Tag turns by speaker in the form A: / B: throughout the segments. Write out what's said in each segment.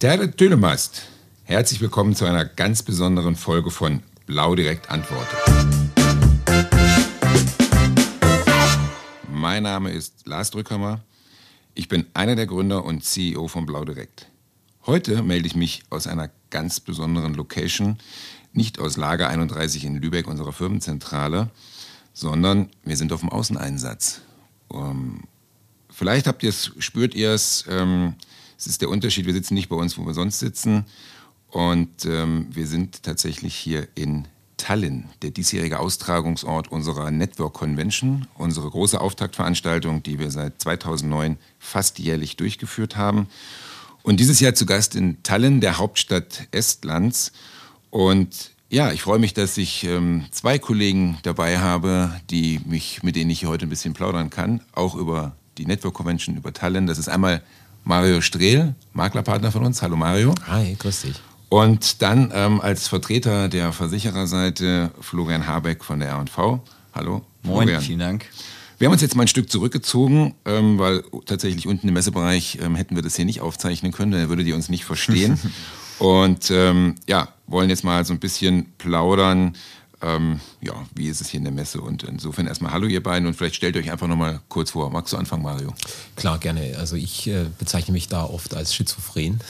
A: Der Dönemeist. Herzlich willkommen zu einer ganz besonderen Folge von Blau direkt antwortet. Mein Name ist Lars Drückhammer. Ich bin einer der Gründer und CEO von Blau direkt. Heute melde ich mich aus einer ganz besonderen Location, nicht aus Lager 31 in Lübeck, unserer Firmenzentrale, sondern wir sind auf dem Außeneinsatz. Um, vielleicht habt ihr es, spürt ihr es, ähm, es ist der Unterschied, wir sitzen nicht bei uns, wo wir sonst sitzen. Und ähm, wir sind tatsächlich hier in Tallinn, der diesjährige Austragungsort unserer Network Convention, unsere große Auftaktveranstaltung, die wir seit 2009 fast jährlich durchgeführt haben. Und dieses Jahr zu Gast in Tallinn, der Hauptstadt Estlands. Und ja, ich freue mich, dass ich ähm, zwei Kollegen dabei habe, die mich, mit denen ich hier heute ein bisschen plaudern kann, auch über die Network Convention, über Tallinn. Das ist einmal Mario Strehl, Maklerpartner von uns. Hallo Mario.
B: Hi, grüß dich.
A: Und dann ähm, als Vertreter der Versichererseite Florian Habeck von der R&V. Hallo.
C: Moin, Florian. vielen Dank.
A: Wir haben uns jetzt mal ein Stück zurückgezogen, ähm, weil tatsächlich unten im Messebereich ähm, hätten wir das hier nicht aufzeichnen können, dann würdet ihr uns nicht verstehen. Und ähm, ja, wollen jetzt mal so ein bisschen plaudern ähm, ja, wie ist es hier in der Messe? Und insofern erstmal Hallo ihr beiden und vielleicht stellt euch einfach nochmal kurz vor. Magst du anfangen, Mario?
B: Klar, gerne. Also ich äh, bezeichne mich da oft als schizophren,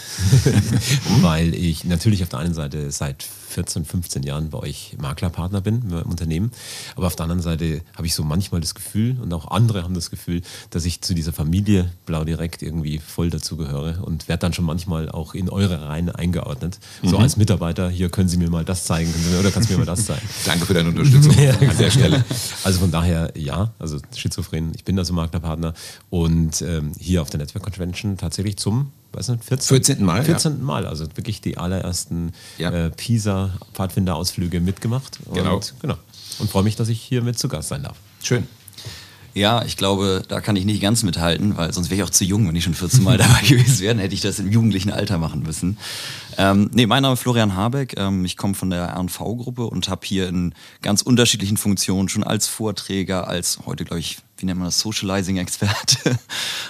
B: weil ich natürlich auf der einen Seite seit 14, 15 Jahren bei euch Maklerpartner bin im Unternehmen. Aber auf der anderen Seite habe ich so manchmal das Gefühl und auch andere haben das Gefühl, dass ich zu dieser Familie Blau Direkt irgendwie voll dazugehöre und werde dann schon manchmal auch in eure Reihen eingeordnet. Mhm. So als Mitarbeiter, hier können Sie mir mal das zeigen oder kannst du mir mal das zeigen.
A: Danke für deine Unterstützung an der Stelle.
B: Also von daher ja, also schizophren, ich bin also Maklerpartner und ähm, hier auf der Network Convention tatsächlich zum weiß nicht, 14,
A: 14. Mal.
B: 14. Ja. Mal, also wirklich die allerersten ja. äh, PISA-Pfadfinderausflüge mitgemacht.
A: Genau.
B: Und, genau. Und freue mich, dass ich hier mit zu Gast sein darf.
A: Schön.
C: Ja, ich glaube, da kann ich nicht ganz mithalten, weil sonst wäre ich auch zu jung, wenn ich schon 14 Mal dabei gewesen wäre. Hätte ich das im jugendlichen Alter machen müssen. Ähm, nee, mein Name ist Florian Habeck. Ähm, ich komme von der RNV-Gruppe und habe hier in ganz unterschiedlichen Funktionen schon als Vorträger, als heute, glaube ich, wie nennt man das, Socializing-Experte.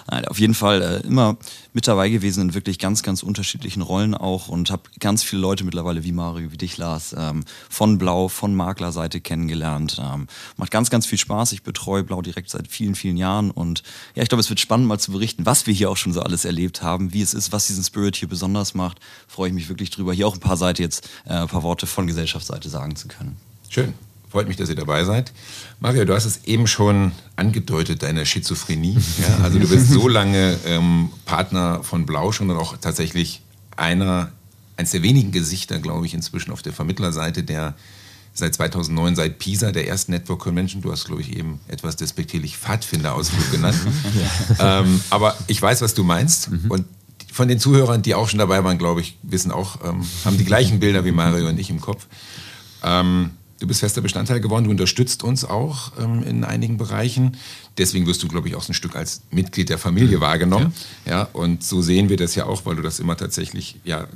C: auf jeden Fall äh, immer mit dabei gewesen in wirklich ganz, ganz unterschiedlichen Rollen auch und habe ganz viele Leute mittlerweile wie Mario, wie dich, Lars, ähm, von Blau, von Maklerseite kennengelernt. Ähm, macht ganz, ganz viel Spaß. Ich betreue Blau direkt seit vielen, vielen Jahren und ja, ich glaube, es wird spannend mal zu berichten, was wir hier auch schon so alles erlebt haben, wie es ist, was diesen Spirit hier besonders macht. Freue ich mich wirklich drüber, hier auch ein paar Seite jetzt, äh, ein paar Worte von Gesellschaftsseite sagen zu können.
A: Schön. Freut mich, dass ihr dabei seid. Mario, du hast es eben schon angedeutet, deine Schizophrenie. Ja, also du bist so lange ähm, Partner von Blau schon und auch tatsächlich einer, eines der wenigen Gesichter, glaube ich, inzwischen auf der Vermittlerseite, der seit 2009, seit PISA, der ersten Network Convention, du hast, glaube ich, eben etwas despektierlich Pfadfinderausflug genannt. ja. ähm, aber ich weiß, was du meinst. Mhm. Und von den Zuhörern, die auch schon dabei waren, glaube ich, wissen auch, ähm, haben die gleichen Bilder wie Mario und ich im Kopf. Ähm, Du bist fester Bestandteil geworden, du unterstützt uns auch ähm, in einigen Bereichen. Deswegen wirst du, glaube ich, auch so ein Stück als Mitglied der Familie wahrgenommen. Ja. ja. und so sehen wir das ja auch, weil du das immer tatsächlich ja,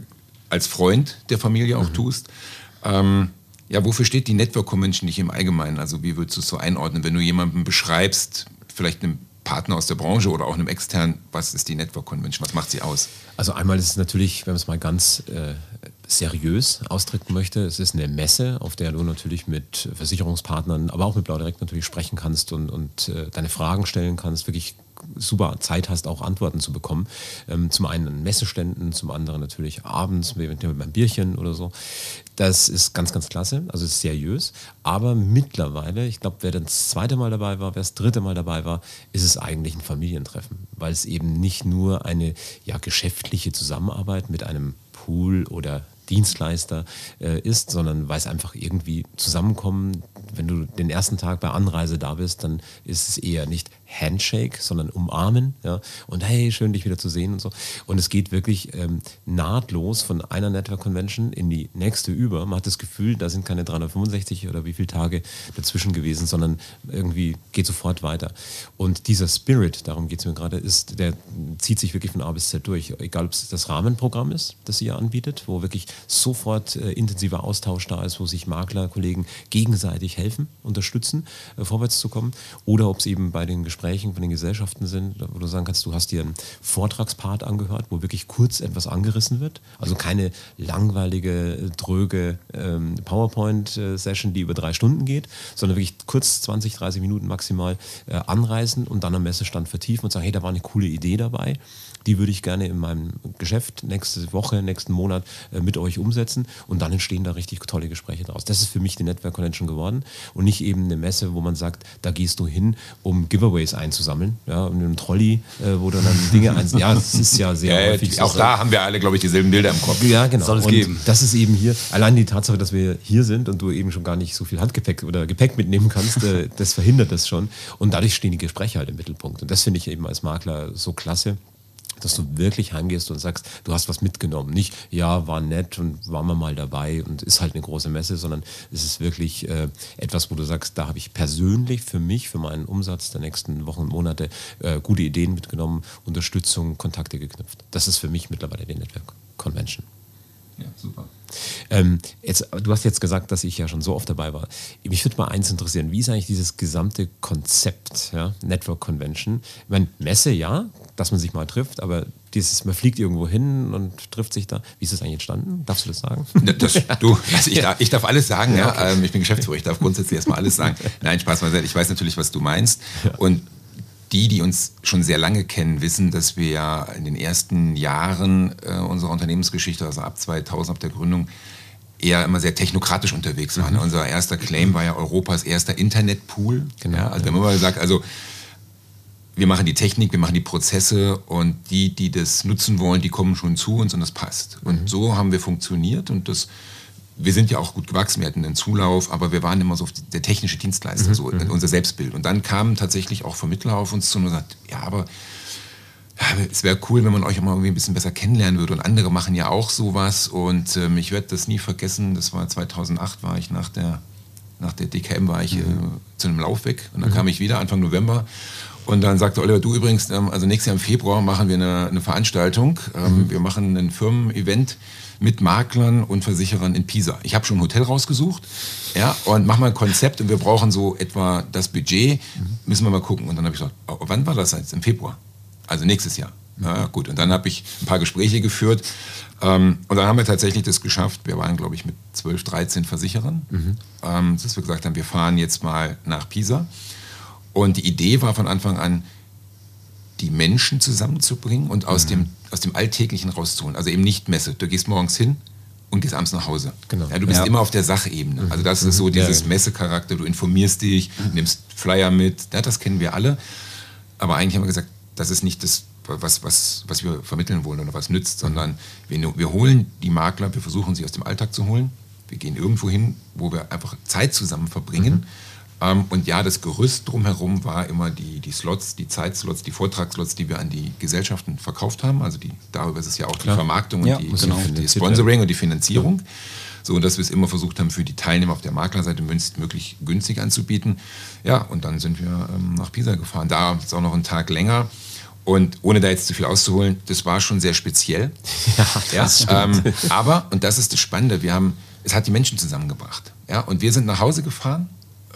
A: als Freund der Familie auch mhm. tust. Ähm, ja, wofür steht die Network Convention nicht im Allgemeinen? Also wie würdest du es so einordnen, wenn du jemanden beschreibst, vielleicht einem Partner aus der Branche oder auch einem externen, was ist die Network Convention? Was macht sie aus?
B: Also einmal ist es natürlich, wenn man es mal ganz äh, seriös ausdrücken möchte, es ist eine Messe, auf der du natürlich mit Versicherungspartnern, aber auch mit Blau Direkt natürlich sprechen kannst und, und äh, deine Fragen stellen kannst, wirklich super Zeit hast, auch Antworten zu bekommen. Ähm, zum einen an Messeständen, zum anderen natürlich abends, eventuell beim Bierchen oder so. Das ist ganz, ganz klasse, also ist seriös. Aber mittlerweile, ich glaube, wer das zweite Mal dabei war, wer das dritte Mal dabei war, ist es eigentlich ein Familientreffen, weil es eben nicht nur eine ja, geschäftliche Zusammenarbeit mit einem Pool oder Dienstleister äh, ist, sondern weil es einfach irgendwie zusammenkommen. Wenn du den ersten Tag bei Anreise da bist, dann ist es eher nicht Handshake, sondern umarmen. Ja? Und hey, schön dich wieder zu sehen und so. Und es geht wirklich ähm, nahtlos von einer Network Convention in die nächste über. Man hat das Gefühl, da sind keine 365 oder wie viele Tage dazwischen gewesen, sondern irgendwie geht sofort weiter. Und dieser Spirit, darum geht es mir gerade, ist, der zieht sich wirklich von A bis Z durch. Egal, ob es das Rahmenprogramm ist, das ihr anbietet, wo wirklich sofort äh, intensiver Austausch da ist, wo sich Maklerkollegen gegenseitig helfen, unterstützen, äh, vorwärts zu kommen. Oder ob es eben bei den Gesprächen von den Gesellschaften sind, wo du sagen kannst, du hast dir einen Vortragspart angehört, wo wirklich kurz etwas angerissen wird. Also keine langweilige, dröge ähm, PowerPoint-Session, die über drei Stunden geht, sondern wirklich kurz 20, 30 Minuten maximal äh, anreisen und dann am Messestand vertiefen und sagen, hey, da war eine coole Idee dabei die würde ich gerne in meinem Geschäft nächste Woche, nächsten Monat äh, mit euch umsetzen und dann entstehen da richtig tolle Gespräche daraus. Das ist für mich die Network Convention geworden und nicht eben eine Messe, wo man sagt, da gehst du hin, um Giveaways einzusammeln, ja, und einem Trolley, äh, wo du dann Dinge eins, ja, das ist ja sehr
A: ja, häufig. Auch so. da haben wir alle, glaube ich, dieselben Bilder im Kopf.
B: Ja, genau.
C: Soll es
B: und
C: geben.
B: Das ist eben hier, allein die Tatsache, dass wir hier sind und du eben schon gar nicht so viel Handgepäck oder Gepäck mitnehmen kannst, äh, das verhindert das schon und dadurch stehen die Gespräche halt im Mittelpunkt und das finde ich eben als Makler so klasse dass du wirklich heimgehst und sagst, du hast was mitgenommen. Nicht, ja, war nett und waren wir mal dabei und ist halt eine große Messe, sondern es ist wirklich äh, etwas, wo du sagst, da habe ich persönlich für mich, für meinen Umsatz der nächsten Wochen und Monate äh, gute Ideen mitgenommen, Unterstützung, Kontakte geknüpft. Das ist für mich mittlerweile die Network Convention.
A: Ja, super.
B: Ähm, jetzt, du hast jetzt gesagt, dass ich ja schon so oft dabei war. Mich würde mal eins interessieren. Wie ist eigentlich dieses gesamte Konzept, ja? Network Convention? Ich meine, Messe, ja, dass man sich mal trifft, aber dieses, man fliegt irgendwo hin und trifft sich da. Wie ist das eigentlich entstanden? Darfst du das sagen?
A: Das, du, also ich, darf, ich darf alles sagen, ja. Okay. Ähm, ich bin Geschäftsführer, ich darf grundsätzlich erstmal alles sagen. Nein, Spaß mal Ich weiß natürlich, was du meinst. Und die, die uns schon sehr lange kennen, wissen, dass wir ja in den ersten Jahren äh, unserer Unternehmensgeschichte, also ab 2000, ab der Gründung, eher immer sehr technokratisch unterwegs waren. Mhm. Unser erster Claim war ja Europas erster Internetpool. Genau. Ja, also wir haben immer gesagt, also wir machen die Technik, wir machen die Prozesse und die, die das nutzen wollen, die kommen schon zu uns und das passt. Und mhm. so haben wir funktioniert und das wir sind ja auch gut gewachsen, wir hatten einen Zulauf, aber wir waren immer so der technische Dienstleister, mhm. so mhm. unser Selbstbild. Und dann kamen tatsächlich auch Vermittler auf uns zu und gesagt, ja, aber es wäre cool, wenn man euch auch mal irgendwie ein bisschen besser kennenlernen würde. Und andere machen ja auch sowas. Und ähm, ich werde das nie vergessen. Das war 2008, war ich nach der, nach der DKM, war ich mhm. äh, zu einem Laufweg. Und dann mhm. kam ich wieder Anfang November. Und dann sagte Oliver, du übrigens, ähm, also nächstes Jahr im Februar machen wir eine, eine Veranstaltung. Ähm, mhm. Wir machen ein Firmen-Event mit Maklern und Versicherern in Pisa. Ich habe schon ein Hotel rausgesucht ja, und mach mal ein Konzept und wir brauchen so etwa das Budget. Müssen wir mal gucken. Und dann habe ich gesagt, oh, wann war das jetzt? Im Februar. Also nächstes Jahr. Ja, gut. Und dann habe ich ein paar Gespräche geführt. Ähm, und dann haben wir tatsächlich das geschafft. Wir waren, glaube ich, mit 12, 13 Versicherern, mhm. ähm, dass wir gesagt haben, wir fahren jetzt mal nach Pisa. Und die Idee war von Anfang an, die Menschen zusammenzubringen und aus, mhm. dem, aus dem Alltäglichen rauszuholen. Also eben nicht Messe. Du gehst morgens hin und gehst abends nach Hause. Genau. Ja, du bist ja. immer auf der Sachebene. Mhm. Also das ist so mhm. dieses ja, Messecharakter. Du informierst dich, mhm. nimmst Flyer mit. Ja, das kennen wir alle. Aber eigentlich haben wir gesagt, das ist nicht das, was, was, was wir vermitteln wollen oder was nützt, sondern wir, wir holen die Makler, wir versuchen sie aus dem Alltag zu holen. Wir gehen irgendwo hin, wo wir einfach Zeit zusammen verbringen. Mhm ähm, und ja, das Gerüst drumherum war immer die, die Slots, die Zeitslots, die Vortragsslots, die wir an die Gesellschaften verkauft haben. Also die, darüber ist es ja auch Klar. die Vermarktung ja, und die, genau. die Sponsoring und die Finanzierung. So, dass wir es immer versucht haben, für die Teilnehmer auf der Maklerseite möglichst günstig anzubieten. Ja, und dann sind wir ähm, nach Pisa gefahren. Da ist auch noch ein Tag länger. Und ohne da jetzt zu viel auszuholen, das war schon sehr speziell. Ja, ja ähm, aber, und das ist das Spannende, wir haben, es hat die Menschen zusammengebracht. Ja, und wir sind nach Hause gefahren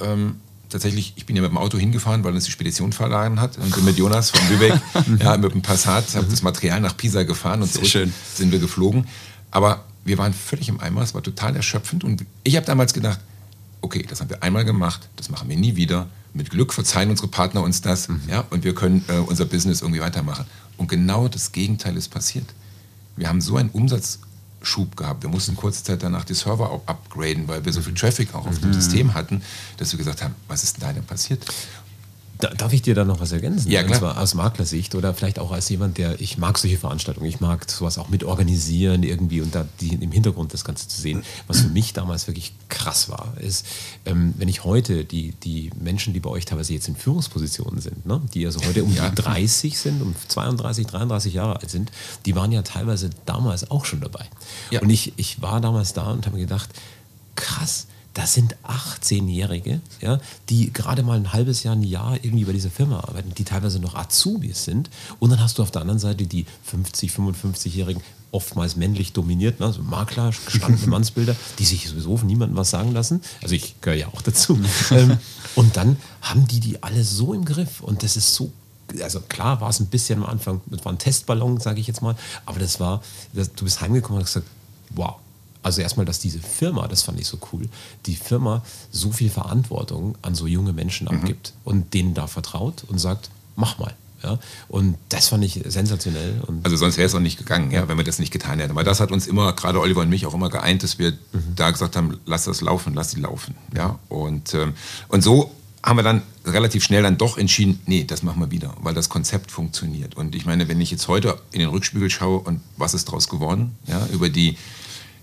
A: ähm, tatsächlich, ich bin ja mit dem Auto hingefahren, weil uns die Spedition verladen hat und bin mit Jonas von Lübeck ja, mit dem Passat, habe das Material nach Pisa gefahren und zurück sind wir geflogen. Aber wir waren völlig im Eimer, es war total erschöpfend und ich habe damals gedacht, okay, das haben wir einmal gemacht, das machen wir nie wieder. Mit Glück verzeihen unsere Partner uns das mhm. ja, und wir können äh, unser Business irgendwie weitermachen. Und genau das Gegenteil ist passiert. Wir haben so einen Umsatz Schub gehabt. Wir mussten kurze Zeit danach die Server auch upgraden, weil wir so viel Traffic auch auf dem mhm. System hatten, dass wir gesagt haben, was ist denn da denn passiert?
B: Darf ich dir da noch was ergänzen?
A: Ja, klar. Und
B: zwar aus Maklersicht oder vielleicht auch als jemand, der, ich mag solche Veranstaltungen, ich mag sowas auch mit organisieren irgendwie und da die, im Hintergrund das Ganze zu sehen. Was für mich damals wirklich krass war, ist, ähm, wenn ich heute die, die Menschen, die bei euch teilweise jetzt in Führungspositionen sind, ne, die also heute um ja. die 30 sind, um 32, 33 Jahre alt sind, die waren ja teilweise damals auch schon dabei. Ja. Und ich, ich war damals da und habe mir gedacht, krass, das sind 18-Jährige, ja, die gerade mal ein halbes Jahr, ein Jahr irgendwie bei dieser Firma arbeiten, die teilweise noch Azubis sind. Und dann hast du auf der anderen Seite die 50, 55-Jährigen oftmals männlich dominiert, ne? so Makler, gestandene Mannsbilder, die sich sowieso von niemandem was sagen lassen. Also ich gehöre ja auch dazu. ähm, und dann haben die die alle so im Griff und das ist so also klar war es ein bisschen am Anfang, das war ein Testballon, sage ich jetzt mal, aber das war, das, du bist heimgekommen und hast gesagt, wow. Also erstmal, dass diese Firma, das fand ich so cool, die Firma so viel Verantwortung an so junge Menschen mhm. abgibt und denen da vertraut und sagt, mach mal. Ja? Und das fand ich sensationell. Und
A: also sonst wäre es auch nicht gegangen, ja, wenn wir das nicht getan hätten. Weil das hat uns immer, gerade Oliver und mich, auch immer geeint, dass wir mhm. da gesagt haben, lass das laufen, lass sie laufen. Ja? Und, ähm, und so haben wir dann relativ schnell dann doch entschieden, nee, das machen wir wieder, weil das Konzept funktioniert. Und ich meine, wenn ich jetzt heute in den Rückspiegel schaue und was ist daraus geworden, ja, über die,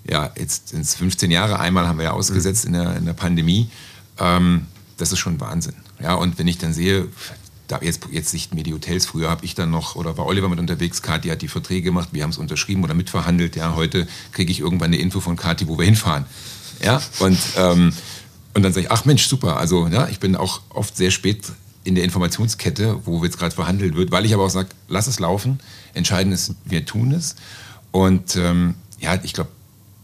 A: ja, jetzt sind es 15 Jahre, einmal haben wir ja ausgesetzt in der, in der Pandemie, ähm, das ist schon Wahnsinn. Ja, und wenn ich dann sehe, da jetzt, jetzt sichten mir die Hotels, früher habe ich dann noch, oder war Oliver mit unterwegs, Kathi hat die Verträge gemacht, wir haben es unterschrieben oder mitverhandelt, ja, heute kriege ich irgendwann eine Info von Kathi, wo wir hinfahren. Ja, und ähm, und dann sage ich, ach Mensch, super. Also ja, ich bin auch oft sehr spät in der Informationskette, wo jetzt gerade verhandelt wird, weil ich aber auch sage, lass es laufen. Entscheidend ist, wir tun es. Und ähm, ja, ich glaube,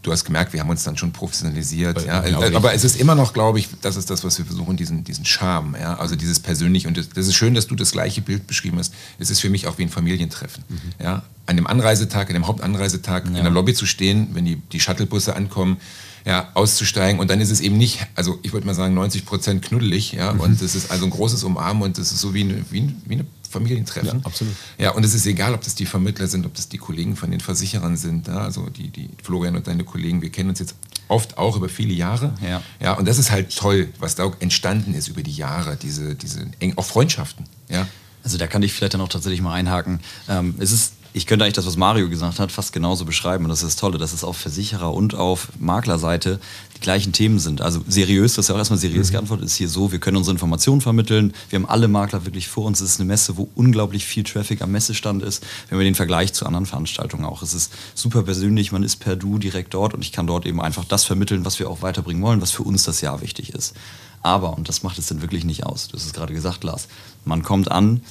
A: du hast gemerkt, wir haben uns dann schon professionalisiert. Ja, ja. Aber es ist immer noch, glaube ich, das ist das, was wir versuchen, diesen, diesen Charme, ja, also dieses Persönliche. Und das, das, ist schön, dass du das gleiche Bild beschrieben hast. Es ist für mich auch wie ein Familientreffen. Mhm. Ja, an dem Anreisetag, an dem Hauptanreisetag ja. in der Lobby zu stehen, wenn die, die Shuttlebusse ankommen, ja, auszusteigen. Und dann ist es eben nicht, also ich würde mal sagen, 90 Prozent knuddelig, ja, mhm. und es ist also ein großes Umarmen und es ist so wie eine, wie, wie eine Familientreffen. Ja, absolut. Ja, und es ist egal, ob das die Vermittler sind, ob das die Kollegen von den Versicherern sind, ja, also die, die Florian und deine Kollegen, wir kennen uns jetzt oft auch über viele Jahre. Ja. ja und das ist halt toll, was da entstanden ist über die Jahre, diese, diese auch Freundschaften. Ja.
C: Also da kann ich vielleicht dann auch tatsächlich mal einhaken. Ähm, es ist ich könnte eigentlich das, was Mario gesagt hat, fast genauso beschreiben. Und das ist das Tolle, dass es auf Versicherer- und auf Maklerseite die gleichen Themen sind. Also seriös, das ist ja auch erstmal seriös mhm. geantwortet, ist hier so, wir können unsere Informationen vermitteln. Wir haben alle Makler wirklich vor uns. Es ist eine Messe, wo unglaublich viel Traffic am Messestand ist, wenn wir den Vergleich zu anderen Veranstaltungen auch. Es ist super persönlich, man ist per Du direkt dort und ich kann dort eben einfach das vermitteln, was wir auch weiterbringen wollen, was für uns das Jahr wichtig ist. Aber, und das macht es dann wirklich nicht aus, du hast es gerade gesagt, Lars, man kommt an,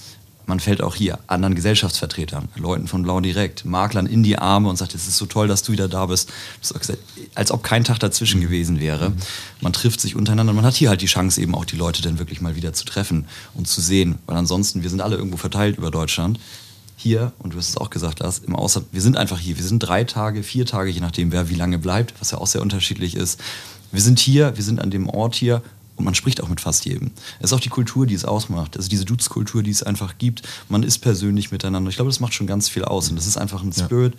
C: man fällt auch hier anderen Gesellschaftsvertretern, Leuten von Blau Direkt, Maklern in die Arme und sagt, es ist so toll, dass du wieder da bist. Als ob kein Tag dazwischen gewesen wäre. Man trifft sich untereinander. Man hat hier halt die Chance, eben auch die Leute dann wirklich mal wieder zu treffen und zu sehen. Weil ansonsten, wir sind alle irgendwo verteilt über Deutschland. Hier, und du hast es auch gesagt, Lars, im Ausland, wir sind einfach hier. Wir sind drei Tage, vier Tage, je nachdem, wer wie lange bleibt, was ja auch sehr unterschiedlich ist. Wir sind hier, wir sind an dem Ort hier und man spricht auch mit fast jedem. Es ist auch die Kultur, die es ausmacht. Also diese Dudes-Kultur, die es einfach gibt. Man ist persönlich miteinander. Ich glaube, das macht schon ganz viel aus. Und das ist einfach ein Spirit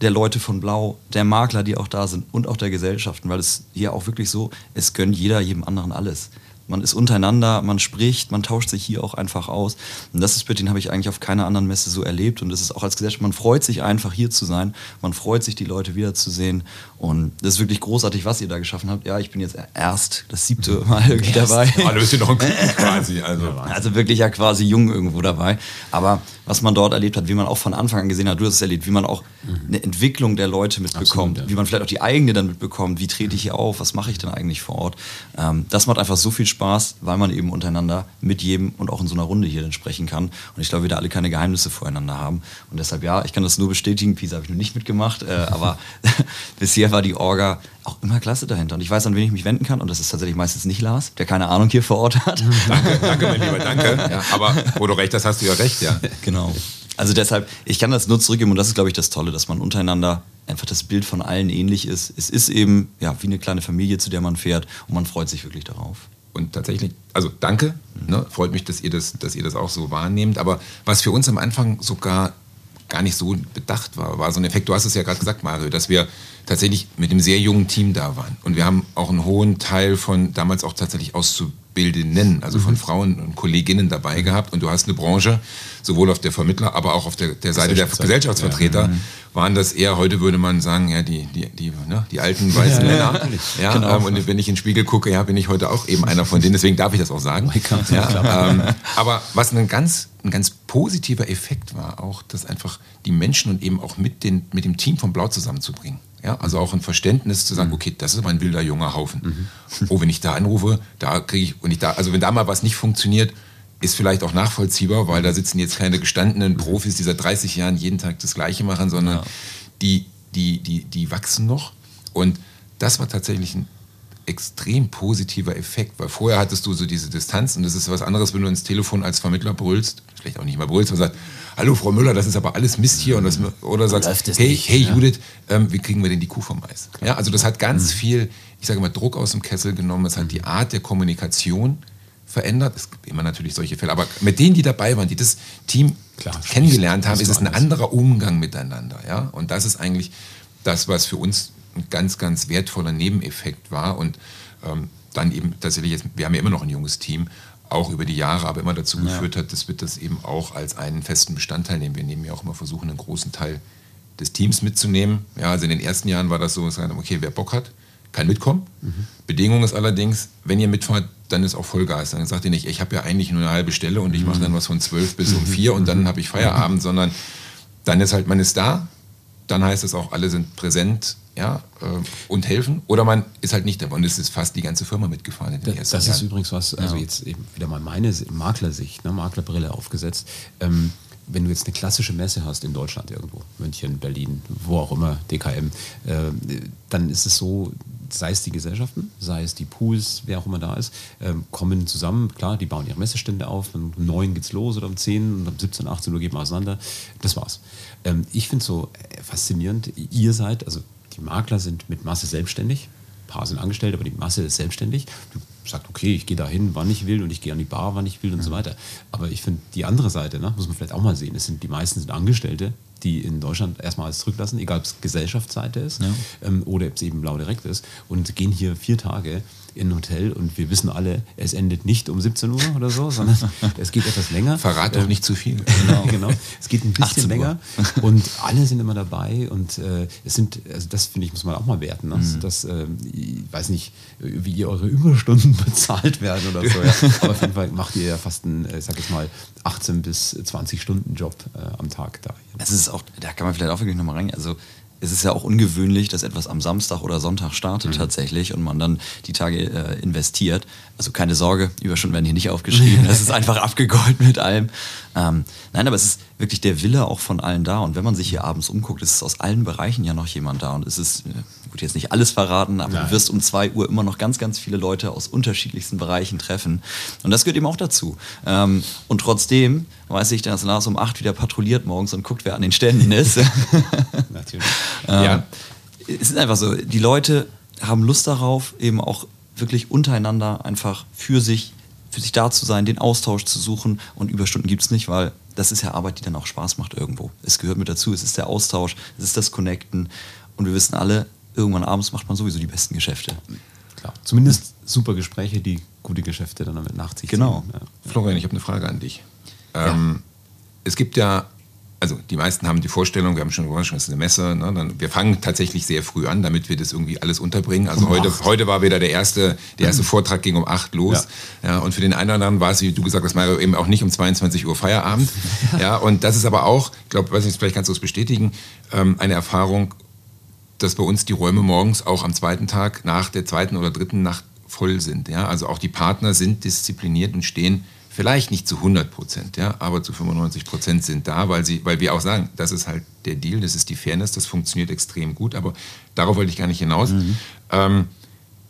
C: der Leute von Blau, der Makler, die auch da sind und auch der Gesellschaften. Weil es hier auch wirklich so, es gönnt jeder jedem anderen alles. Man ist untereinander, man spricht, man tauscht sich hier auch einfach aus. Und das ist den habe ich eigentlich auf keiner anderen Messe so erlebt. Und das ist auch als Gesellschaft, man freut sich einfach hier zu sein. Man freut sich, die Leute wiederzusehen. Und das ist wirklich großartig, was ihr da geschaffen habt. Ja, ich bin jetzt erst das siebte Mal irgendwie dabei.
A: Ja, du bist ja noch ein Kuchen quasi.
C: Also. also wirklich ja quasi jung irgendwo dabei. Aber was man dort erlebt hat, wie man auch von Anfang an gesehen hat, du hast es erlebt, wie man auch mhm. eine Entwicklung der Leute mitbekommt, Absolut, ja. wie man vielleicht auch die eigene dann mitbekommt, wie trete ich hier auf, was mache ich denn eigentlich vor Ort. Ähm, das macht einfach so viel Spaß, weil man eben untereinander mit jedem und auch in so einer Runde hier dann sprechen kann. Und ich glaube, wir da alle keine Geheimnisse voreinander haben. Und deshalb, ja, ich kann das nur bestätigen, Pisa habe ich noch nicht mitgemacht, äh, aber bisher bisher war die Orga auch immer klasse dahinter. Und ich weiß, an wen ich mich wenden kann. Und das ist tatsächlich meistens nicht Lars, der keine Ahnung hier vor Ort hat.
A: Danke, danke, mein Lieber, danke. Ja, aber wo du recht hast, hast du ja recht, ja.
C: Genau. Also deshalb, ich kann das nur zurückgeben und das ist, glaube ich, das Tolle, dass man untereinander einfach das Bild von allen ähnlich ist. Es ist eben ja, wie eine kleine Familie, zu der man fährt und man freut sich wirklich darauf.
A: Und tatsächlich, also danke, ne, freut mich, dass ihr, das, dass ihr das auch so wahrnehmt. Aber was für uns am Anfang sogar gar nicht so bedacht war, war so ein Effekt, du hast es ja gerade gesagt, Mario, dass wir tatsächlich mit einem sehr jungen Team da waren. Und wir haben auch einen hohen Teil von damals auch tatsächlich Auszubildenden, also von mhm. Frauen und Kolleginnen dabei gehabt. Und du hast eine Branche, sowohl auf der Vermittler, aber auch auf der, der Seite der Gesellschaftsvertreter, ja. Mhm. waren das eher, heute würde man sagen, ja, die, die, die, ne, die alten weißen ja, Männer. Ja, genau. ähm, und wenn ich in den Spiegel gucke, ja, bin ich heute auch eben einer von denen, deswegen darf ich das auch sagen. Ja, ähm, aber was ein ganz, ein ganz positiver Effekt war, auch, dass einfach die Menschen und eben auch mit, den, mit dem Team von Blau zusammenzubringen. Ja, also auch ein Verständnis zu sagen, mhm. okay, das ist mein wilder junger Haufen. Mhm. Oh, wenn ich da anrufe, da kriege ich, und ich da, also wenn da mal was nicht funktioniert, ist vielleicht auch nachvollziehbar, weil da sitzen jetzt keine gestandenen Profis, die seit 30 Jahren jeden Tag das Gleiche machen, sondern ja. die, die, die, die wachsen noch. Und das war tatsächlich ein extrem positiver Effekt, weil vorher hattest du so diese Distanz und das ist was anderes, wenn du ins Telefon als Vermittler brüllst, vielleicht auch nicht mal brüllst, und sagst, hallo Frau Müller, das ist aber alles Mist hier und das, oder sagst, hey, nicht, hey ja. Judith, ähm, wie kriegen wir denn die Kuh vom Eis? Ja, also das hat ganz mhm. viel, ich sage mal, Druck aus dem Kessel genommen, es hat die Art der Kommunikation verändert. Es gibt immer natürlich solche Fälle, aber mit denen, die dabei waren, die das Team Klar, kennengelernt haben, ist es ein anderer Umgang miteinander. Ja? Und das ist eigentlich das, was für uns ein ganz, ganz wertvoller Nebeneffekt war. Und ähm, dann eben tatsächlich jetzt, wir haben ja immer noch ein junges Team, auch über die Jahre, aber immer dazu geführt ja. hat, dass wir das eben auch als einen festen Bestandteil nehmen. Wir nehmen ja auch immer versuchen, einen großen Teil des Teams mitzunehmen. Ja, also in den ersten Jahren war das so, okay, wer Bock hat, kann mitkommen. Mhm. Bedingung ist allerdings, wenn ihr mitfahrt, dann ist auch Vollgas. Dann sagt ihr nicht, ich habe ja eigentlich nur eine halbe Stelle und ich mache dann was von zwölf bis um mhm. vier und dann mhm. habe ich Feierabend, sondern dann ist halt, man ist da, dann heißt es auch, alle sind präsent ja, äh, und helfen. Oder man ist halt nicht dabei und es ist fast die ganze Firma mitgefahren. In
B: den das, das ist übrigens was, also ja. jetzt eben wieder mal meine Maklersicht, ne, Maklerbrille aufgesetzt. Ähm, wenn du jetzt eine klassische Messe hast in Deutschland irgendwo, München, Berlin, wo auch immer, DKM, äh, dann ist es so, sei es die Gesellschaften, sei es die Pools, wer auch immer da ist, ähm, kommen zusammen. Klar, die bauen ihre Messestände auf. Um neun geht's los oder um zehn und um 17, 18 Uhr geht man auseinander. Das war's. Ähm, ich finde es so äh, faszinierend. Ihr seid, also die Makler sind mit Masse selbstständig. Ein paar sind angestellt, aber die Masse ist selbstständig. Du sagst, okay, ich gehe dahin, wann ich will und ich gehe an die Bar, wann ich will und so weiter. Aber ich finde die andere Seite, ne, muss man vielleicht auch mal sehen. Es sind die meisten sind Angestellte, die in Deutschland erstmal alles zurücklassen, egal ob es Gesellschaftsseite ist ja. ähm, oder ob es eben blau direkt ist und gehen hier vier Tage in ein Hotel und wir wissen alle, es endet nicht um 17 Uhr oder so, sondern es geht etwas länger.
A: Verrat doch ähm, nicht zu viel.
B: Genau, genau. Es geht ein bisschen länger und alle sind immer dabei und äh, es sind, also das finde ich, muss man auch mal werten. Ne? Mhm. Das, äh, ich weiß nicht, wie ihr eure Überstunden bezahlt werden oder so, ja. aber auf jeden Fall macht ihr ja fast einen, sag ich mal, 18 bis 20 Stunden Job äh, am Tag da.
C: Es ist auch, da kann man vielleicht auch wirklich nochmal rein, also es ist ja auch ungewöhnlich, dass etwas am Samstag oder Sonntag startet mhm. tatsächlich und man dann die Tage äh, investiert. Also keine Sorge, Überstunden werden hier nicht aufgeschrieben. Das ist einfach abgegolten mit allem. Ähm, nein, aber es ist wirklich der Wille auch von allen da. Und wenn man sich hier abends umguckt, ist es aus allen Bereichen ja noch jemand da. Und es ist, äh, gut, jetzt nicht alles verraten, aber Nein. du wirst um zwei Uhr immer noch ganz, ganz viele Leute aus unterschiedlichsten Bereichen treffen. Und das gehört eben auch dazu. Ähm, und trotzdem weiß ich, dass Lars um acht wieder patrouilliert morgens und guckt, wer an den Ständen ist. Natürlich. ähm, ja. Es ist einfach so, die Leute haben Lust darauf, eben auch wirklich untereinander einfach für sich, für sich da zu sein, den Austausch zu suchen. Und Überstunden gibt es nicht, weil das ist ja Arbeit, die dann auch Spaß macht irgendwo. Es gehört mit dazu, es ist der Austausch, es ist das Connecten. Und wir wissen alle, irgendwann abends macht man sowieso die besten Geschäfte.
B: Klar. Zumindest super Gespräche, die gute Geschäfte dann damit nach sich
A: Genau. Ja. Florian, ich habe eine Frage an dich. Ähm, ja. Es gibt ja also die meisten haben die Vorstellung, wir haben schon gesagt, es ist eine Messe, ne, dann, wir fangen tatsächlich sehr früh an, damit wir das irgendwie alles unterbringen. Also um heute, heute war wieder der erste, der erste Vortrag ging um acht los. Ja. ja. und für den einen oder anderen war es, wie du gesagt hast, Mario, eben auch nicht um 22 Uhr Feierabend. ja, und das ist aber auch, ich glaube, weiß nicht, vielleicht kannst du es bestätigen, ähm, eine Erfahrung, dass bei uns die Räume morgens auch am zweiten Tag nach der zweiten oder dritten Nacht voll sind. Ja? Also auch die Partner sind diszipliniert und stehen vielleicht nicht zu 100 Prozent, ja, aber zu 95 Prozent sind da, weil, sie, weil wir auch sagen, das ist halt der Deal, das ist die Fairness, das funktioniert extrem gut, aber darauf wollte ich gar nicht hinaus. Mhm. Ähm,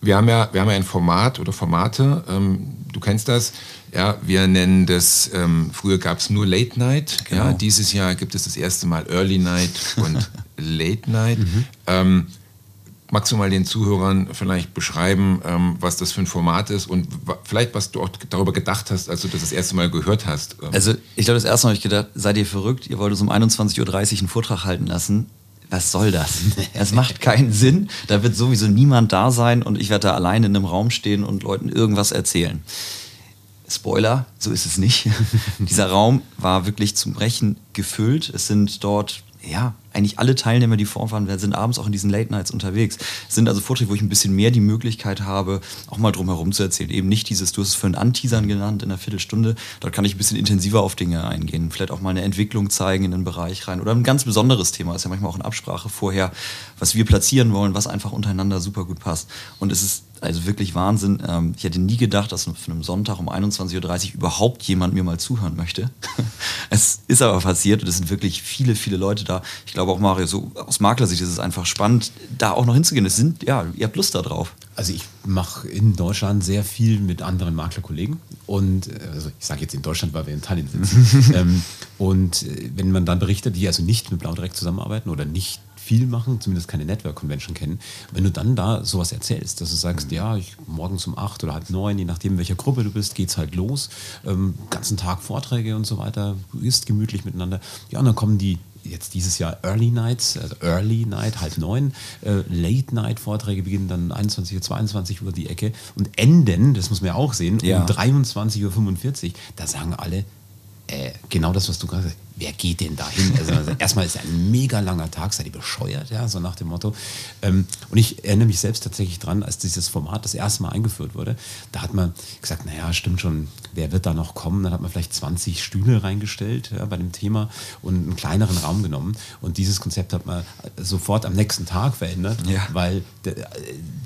A: wir, haben ja, wir haben ja ein Format oder Formate, ähm, du kennst das, ja, wir nennen das, ähm, früher gab es nur Late Night, genau. ja, dieses Jahr gibt es das erste Mal Early Night und Late Night. Mhm. Ähm, Magst du mal den Zuhörern vielleicht beschreiben, ähm, was das für ein Format ist und vielleicht, was du auch darüber gedacht hast, als du das das erste Mal gehört hast?
C: Ähm? Also, ich glaube, das erste Mal habe ich gedacht, seid ihr verrückt? Ihr wollt uns um 21.30 Uhr einen Vortrag halten lassen. Was soll das? Es macht keinen Sinn. Da wird sowieso niemand da sein und ich werde da alleine in einem Raum stehen und Leuten irgendwas erzählen. Spoiler, so ist es nicht. Dieser Raum war wirklich zum Brechen gefüllt. Es sind dort ja, eigentlich alle Teilnehmer, die vorfahren, sind abends auch in diesen Late Nights unterwegs. Es sind also Vorträge, wo ich ein bisschen mehr die Möglichkeit habe, auch mal drum herum zu erzählen. Eben nicht dieses, du hast es für ein Anteasern genannt in einer Viertelstunde. Dort kann ich ein bisschen intensiver auf Dinge eingehen. Vielleicht auch mal eine Entwicklung zeigen in den Bereich rein. Oder ein ganz besonderes Thema. Ist ja manchmal auch in Absprache vorher, was wir platzieren wollen, was einfach untereinander super gut passt. Und es ist also wirklich Wahnsinn. Ähm, ich hätte nie gedacht, dass von einem Sonntag um 21.30 Uhr überhaupt jemand mir mal zuhören möchte. es ist aber passiert und es sind wirklich viele, viele Leute da. Ich glaube auch, Mario, so aus Maklersicht ist es einfach spannend, da auch noch hinzugehen. Es sind, ja, ihr habt Lust darauf.
B: Also ich mache in Deutschland sehr viel mit anderen Maklerkollegen und äh, also ich sage jetzt in Deutschland, weil wir in Tallinn sitzen. ähm, und äh, wenn man dann berichtet, die also nicht mit Blau direkt zusammenarbeiten oder nicht viel machen, zumindest keine Network Convention kennen. Wenn du dann da sowas erzählst, dass du sagst, mhm. ja, ich, morgens um acht oder halb neun, je nachdem, in welcher Gruppe du bist, geht's halt los. Ähm, ganzen Tag Vorträge und so weiter, du isst gemütlich miteinander. Ja, und dann kommen die jetzt dieses Jahr Early Nights, also Early Night, halb neun, äh, Late Night Vorträge beginnen dann 21 Uhr, 22 Uhr die Ecke und enden, das muss man ja auch sehen, ja. um 23.45 Uhr. Da sagen alle, äh, genau das, was du gerade sagst wer geht denn da hin? Also, also, erstmal ist ein mega langer Tag, seid ihr bescheuert, ja, so nach dem Motto. Ähm, und ich erinnere mich selbst tatsächlich dran, als dieses Format das erste Mal eingeführt wurde, da hat man gesagt, naja, stimmt schon, wer wird da noch kommen? Dann hat man vielleicht 20 Stühle reingestellt ja, bei dem Thema und einen kleineren Raum genommen. Und dieses Konzept hat man sofort am nächsten Tag verändert, ja. weil der,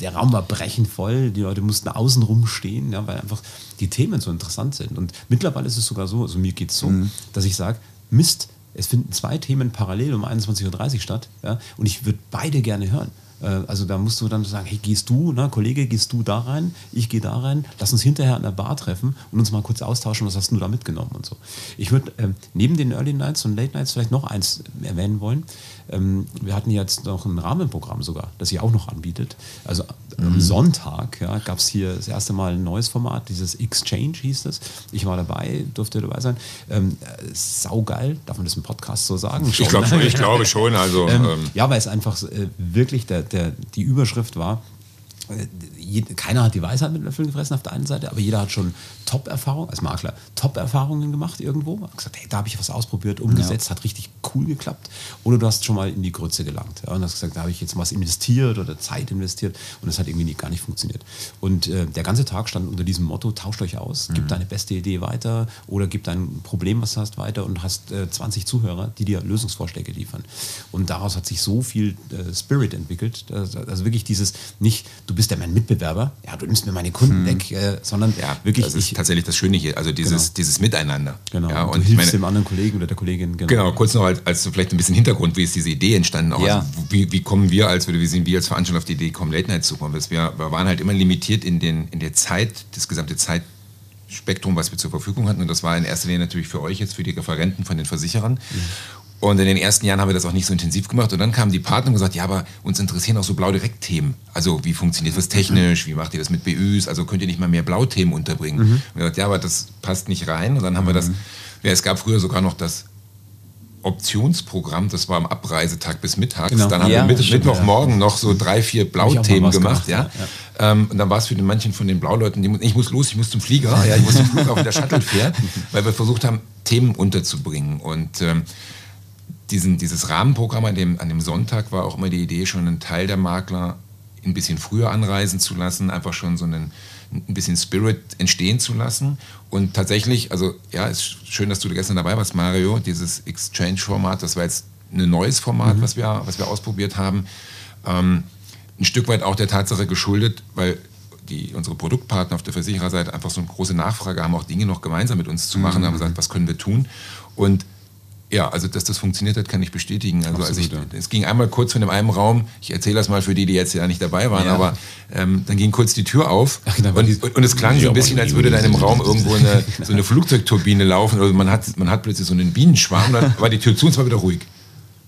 B: der, Raum war brechend voll, die Leute mussten außen rumstehen, ja, weil einfach die Themen so interessant sind. Und mittlerweile ist es sogar so, also mir geht es so, mhm. dass ich sage, Mist, es finden zwei Themen parallel um 21.30 Uhr statt ja, und ich würde beide gerne hören. Äh, also da musst du dann sagen, hey, gehst du, ne, Kollege, gehst du da rein, ich gehe da rein, lass uns hinterher an der Bar treffen und uns mal kurz austauschen, was hast du da mitgenommen und so. Ich würde äh, neben den Early Nights und Late Nights vielleicht noch eins erwähnen wollen. Ähm, wir hatten jetzt noch ein Rahmenprogramm sogar, das ihr auch noch anbietet. Also mhm. am Sonntag ja, gab es hier das erste Mal ein neues Format, dieses Exchange hieß das. Ich war dabei, durfte dabei sein. Ähm, saugeil, darf man das im Podcast so sagen?
A: Schon, ich, glaub, ich glaube schon. Also,
B: ähm, ähm, ja, weil es einfach äh, wirklich der, der, die Überschrift war, äh, keiner hat die Weisheit mit Löffeln gefressen auf der einen Seite, aber jeder hat schon Top-Erfahrungen, als Makler, Top-Erfahrungen gemacht irgendwo. Hat gesagt, hey, da habe ich was ausprobiert, umgesetzt, ja. hat richtig cool geklappt. Oder du hast schon mal in die Grütze gelangt ja, und hast gesagt, da habe ich jetzt was investiert oder Zeit investiert und es hat irgendwie nie, gar nicht funktioniert. Und äh, der ganze Tag stand unter diesem Motto, tauscht euch aus, mhm. gib deine beste Idee weiter oder gib dein Problem, was du hast, weiter und hast äh, 20 Zuhörer, die dir Lösungsvorschläge liefern. Und daraus hat sich so viel äh, Spirit entwickelt, also wirklich dieses nicht, du bist ja mein Mitbewerber, ja, du nimmst mir meine Kunden hm. weg, äh, sondern ja, wirklich.
A: Das ist ich, tatsächlich das Schöne hier, also dieses, genau. dieses Miteinander.
B: Genau.
A: Ja,
B: und, und du hilfst meine, dem anderen Kollegen oder der Kollegin.
A: Genau, genau kurz noch als, als vielleicht ein bisschen Hintergrund, wie ist diese Idee entstanden? Auch, ja. also, wie, wie kommen wir als, wie sind wir als Veranstalter auf die Idee kommen, Late Night zu kommen? Wir, wir waren halt immer limitiert in, den, in der Zeit, das gesamte Zeitspektrum, was wir zur Verfügung hatten. Und das war in erster Linie natürlich für euch jetzt, für die Referenten von den Versicherern. Mhm. Und in den ersten Jahren haben wir das auch nicht so intensiv gemacht. Und dann kamen die Partner und gesagt, ja, aber uns interessieren auch so Blau-Direkt-Themen. Also wie funktioniert das technisch? Wie macht ihr das mit BÜs? Also könnt ihr nicht mal mehr Blau-Themen unterbringen? Mhm. Und wir gesagt, ja, aber das passt nicht rein. Und dann haben mhm. wir das, mhm. ja, es gab früher sogar noch das Optionsprogramm, das war am Abreisetag bis mittags. Genau. Dann haben ja, wir mit, Mittwochmorgen ja. noch so drei, vier Blauthemen gemacht. gemacht. Ja? ja. Ähm, und dann war es für den manchen von den Blauleuten, die, ich muss los, ich muss zum Flieger, ich muss zum Flughafen, der Shuttle fährt, weil wir versucht haben, Themen unterzubringen. Und ähm, diesen, dieses Rahmenprogramm an dem, an dem Sonntag war auch immer die Idee, schon einen Teil der Makler ein bisschen früher anreisen zu lassen, einfach schon so einen, ein bisschen Spirit entstehen zu lassen. Und tatsächlich, also ja, ist schön, dass du gestern dabei warst, Mario, dieses Exchange-Format, das war jetzt ein neues Format, mhm. was, wir, was wir ausprobiert haben. Ähm, ein Stück weit auch der Tatsache geschuldet, weil die, unsere Produktpartner auf der Versichererseite einfach so eine große Nachfrage haben, auch Dinge noch gemeinsam mit uns zu machen, mhm. haben gesagt, was können wir tun? Und ja, also dass das funktioniert hat, kann ich bestätigen. Also, also ich, es ging einmal kurz von dem einen Raum, ich erzähle das mal für die, die jetzt ja nicht dabei waren, ja. aber ähm, dann ging kurz die Tür auf Ach, genau, und, und, und, es klang so ein bisschen, als würde da in einem Raum irgendwo eine, so eine Flugzeugturbine laufen oder man hat, man hat plötzlich so einen Bienenschwarm, dann war die Tür zu und es war wieder ruhig.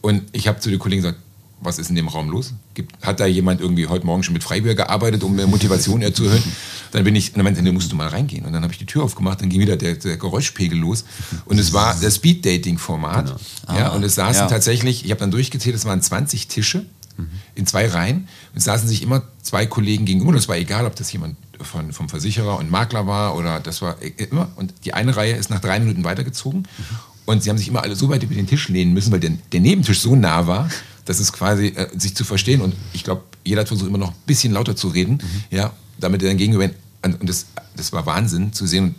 A: Und ich habe zu den Kollegen gesagt, was ist in dem Raum los? Gibt, hat da jemand irgendwie heute Morgen schon mit Freibier gearbeitet, um mehr Motivation zu erhöhen? Dann bin ich, dann meinte er, musst du mal reingehen. Und dann habe ich die Tür aufgemacht, dann ging wieder der, der Geräuschpegel los. Und es war das Speed-Dating-Format. Genau. Ah, ja, und es saßen ja. tatsächlich, ich habe dann durchgezählt, es waren 20 Tische mhm. in zwei Reihen. Und es saßen sich immer zwei Kollegen gegenüber. Und es war egal, ob das jemand von, vom Versicherer und Makler war oder das war immer. Und die eine Reihe ist nach drei Minuten weitergezogen. Mhm. Und sie haben sich immer alle so weit über den Tisch lehnen müssen, weil der, der Nebentisch so nah war, dass es quasi äh, sich zu verstehen. Und ich glaube, jeder hat versucht, immer noch ein bisschen lauter zu reden, mhm. ja, damit er dann gegenüber. Und das, das war Wahnsinn zu sehen. Und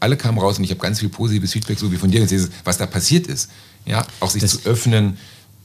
A: alle kamen raus und ich habe ganz viel positives Feedback, so wie von dir was da passiert ist. Ja, auch sich das zu öffnen,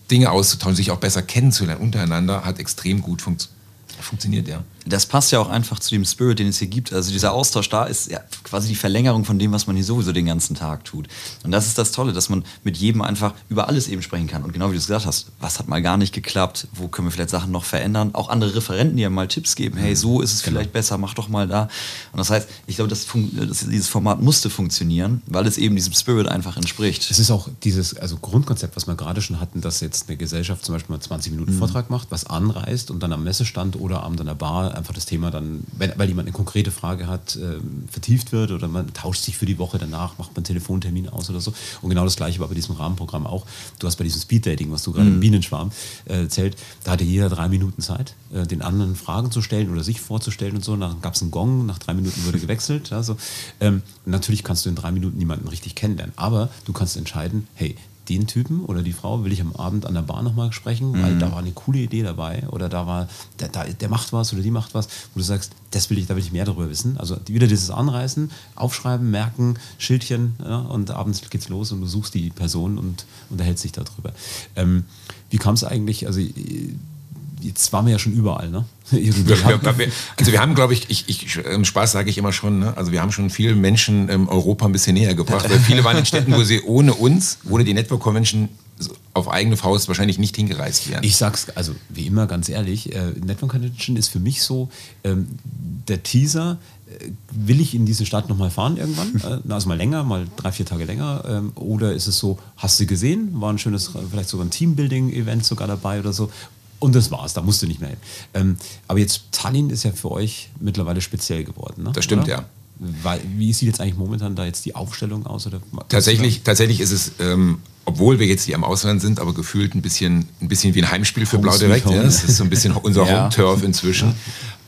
A: Dinge auszutauschen, sich auch besser kennenzulernen untereinander, hat extrem gut funktioniert funktioniert, ja.
C: Das passt ja auch einfach zu dem Spirit, den es hier gibt. Also dieser Austausch da ist ja quasi die Verlängerung von dem, was man hier sowieso den ganzen Tag tut. Und das ist das Tolle, dass man mit jedem einfach über alles eben sprechen kann. Und genau wie du es gesagt hast, was hat mal gar nicht geklappt, wo können wir vielleicht Sachen noch verändern. Auch andere Referenten, die ja mal Tipps geben, hey, so ist es genau. vielleicht besser, mach doch mal da. Und das heißt, ich glaube, das das, dieses Format musste funktionieren, weil es eben diesem Spirit einfach entspricht.
B: Es ist auch dieses also Grundkonzept, was wir gerade schon hatten, dass jetzt eine Gesellschaft zum Beispiel mal 20 Minuten mhm. Vortrag macht, was anreißt und dann am Messestand oder an der Bar einfach das Thema dann, wenn, weil jemand eine konkrete Frage hat, äh, vertieft wird oder man tauscht sich für die Woche danach, macht man einen Telefontermin aus oder so. Und genau das gleiche war bei diesem Rahmenprogramm auch. Du hast bei diesem Speeddating, was du gerade mhm. im Bienenschwarm äh, erzählt, da hatte jeder drei Minuten Zeit, äh, den anderen Fragen zu stellen oder sich vorzustellen und so. Dann gab es einen Gong, nach drei Minuten wurde gewechselt. Also, ähm, natürlich kannst du in drei Minuten niemanden richtig kennenlernen, aber du kannst entscheiden, hey, den Typen oder die Frau will ich am Abend an der Bar nochmal sprechen, mhm. weil da war eine coole Idee dabei oder da war, der, der, der, macht was oder die macht was, wo du sagst, das will ich, da will ich mehr darüber wissen. Also wieder dieses Anreißen, aufschreiben, merken, Schildchen ja, und abends geht's los und du suchst die Person und unterhältst dich darüber. Ähm, wie kam es eigentlich, also jetzt waren wir ja schon überall, ne?
A: Wir, wir, also wir haben, glaube ich, ich, ich, im Spaß sage ich immer schon, ne? also wir haben schon viele Menschen ähm, Europa ein bisschen näher gebracht, weil viele waren in Städten, wo sie ohne uns, ohne die Network Convention auf eigene Faust wahrscheinlich nicht hingereist wären.
B: Ich sag's also wie immer ganz ehrlich, äh, Network Convention ist für mich so ähm, der Teaser, äh, will ich in diese Stadt nochmal fahren irgendwann? Äh, also mal länger, mal drei, vier Tage länger? Ähm, oder ist es so, hast du gesehen, war ein schönes, vielleicht sogar ein Teambuilding-Event sogar dabei oder so? Und das war's, da musst du nicht mehr hin. Ähm, aber jetzt Tallinn ist ja für euch mittlerweile speziell geworden. Ne?
A: Das stimmt, oder? ja.
B: Weil, wie sieht jetzt eigentlich momentan da jetzt die Aufstellung aus? Oder
A: tatsächlich, tatsächlich ist es, ähm, obwohl wir jetzt hier am Ausland sind, aber gefühlt ein bisschen, ein bisschen wie ein Heimspiel für Home Blau direkt. Ja, das ist so ein bisschen unser ja. Home-Turf inzwischen.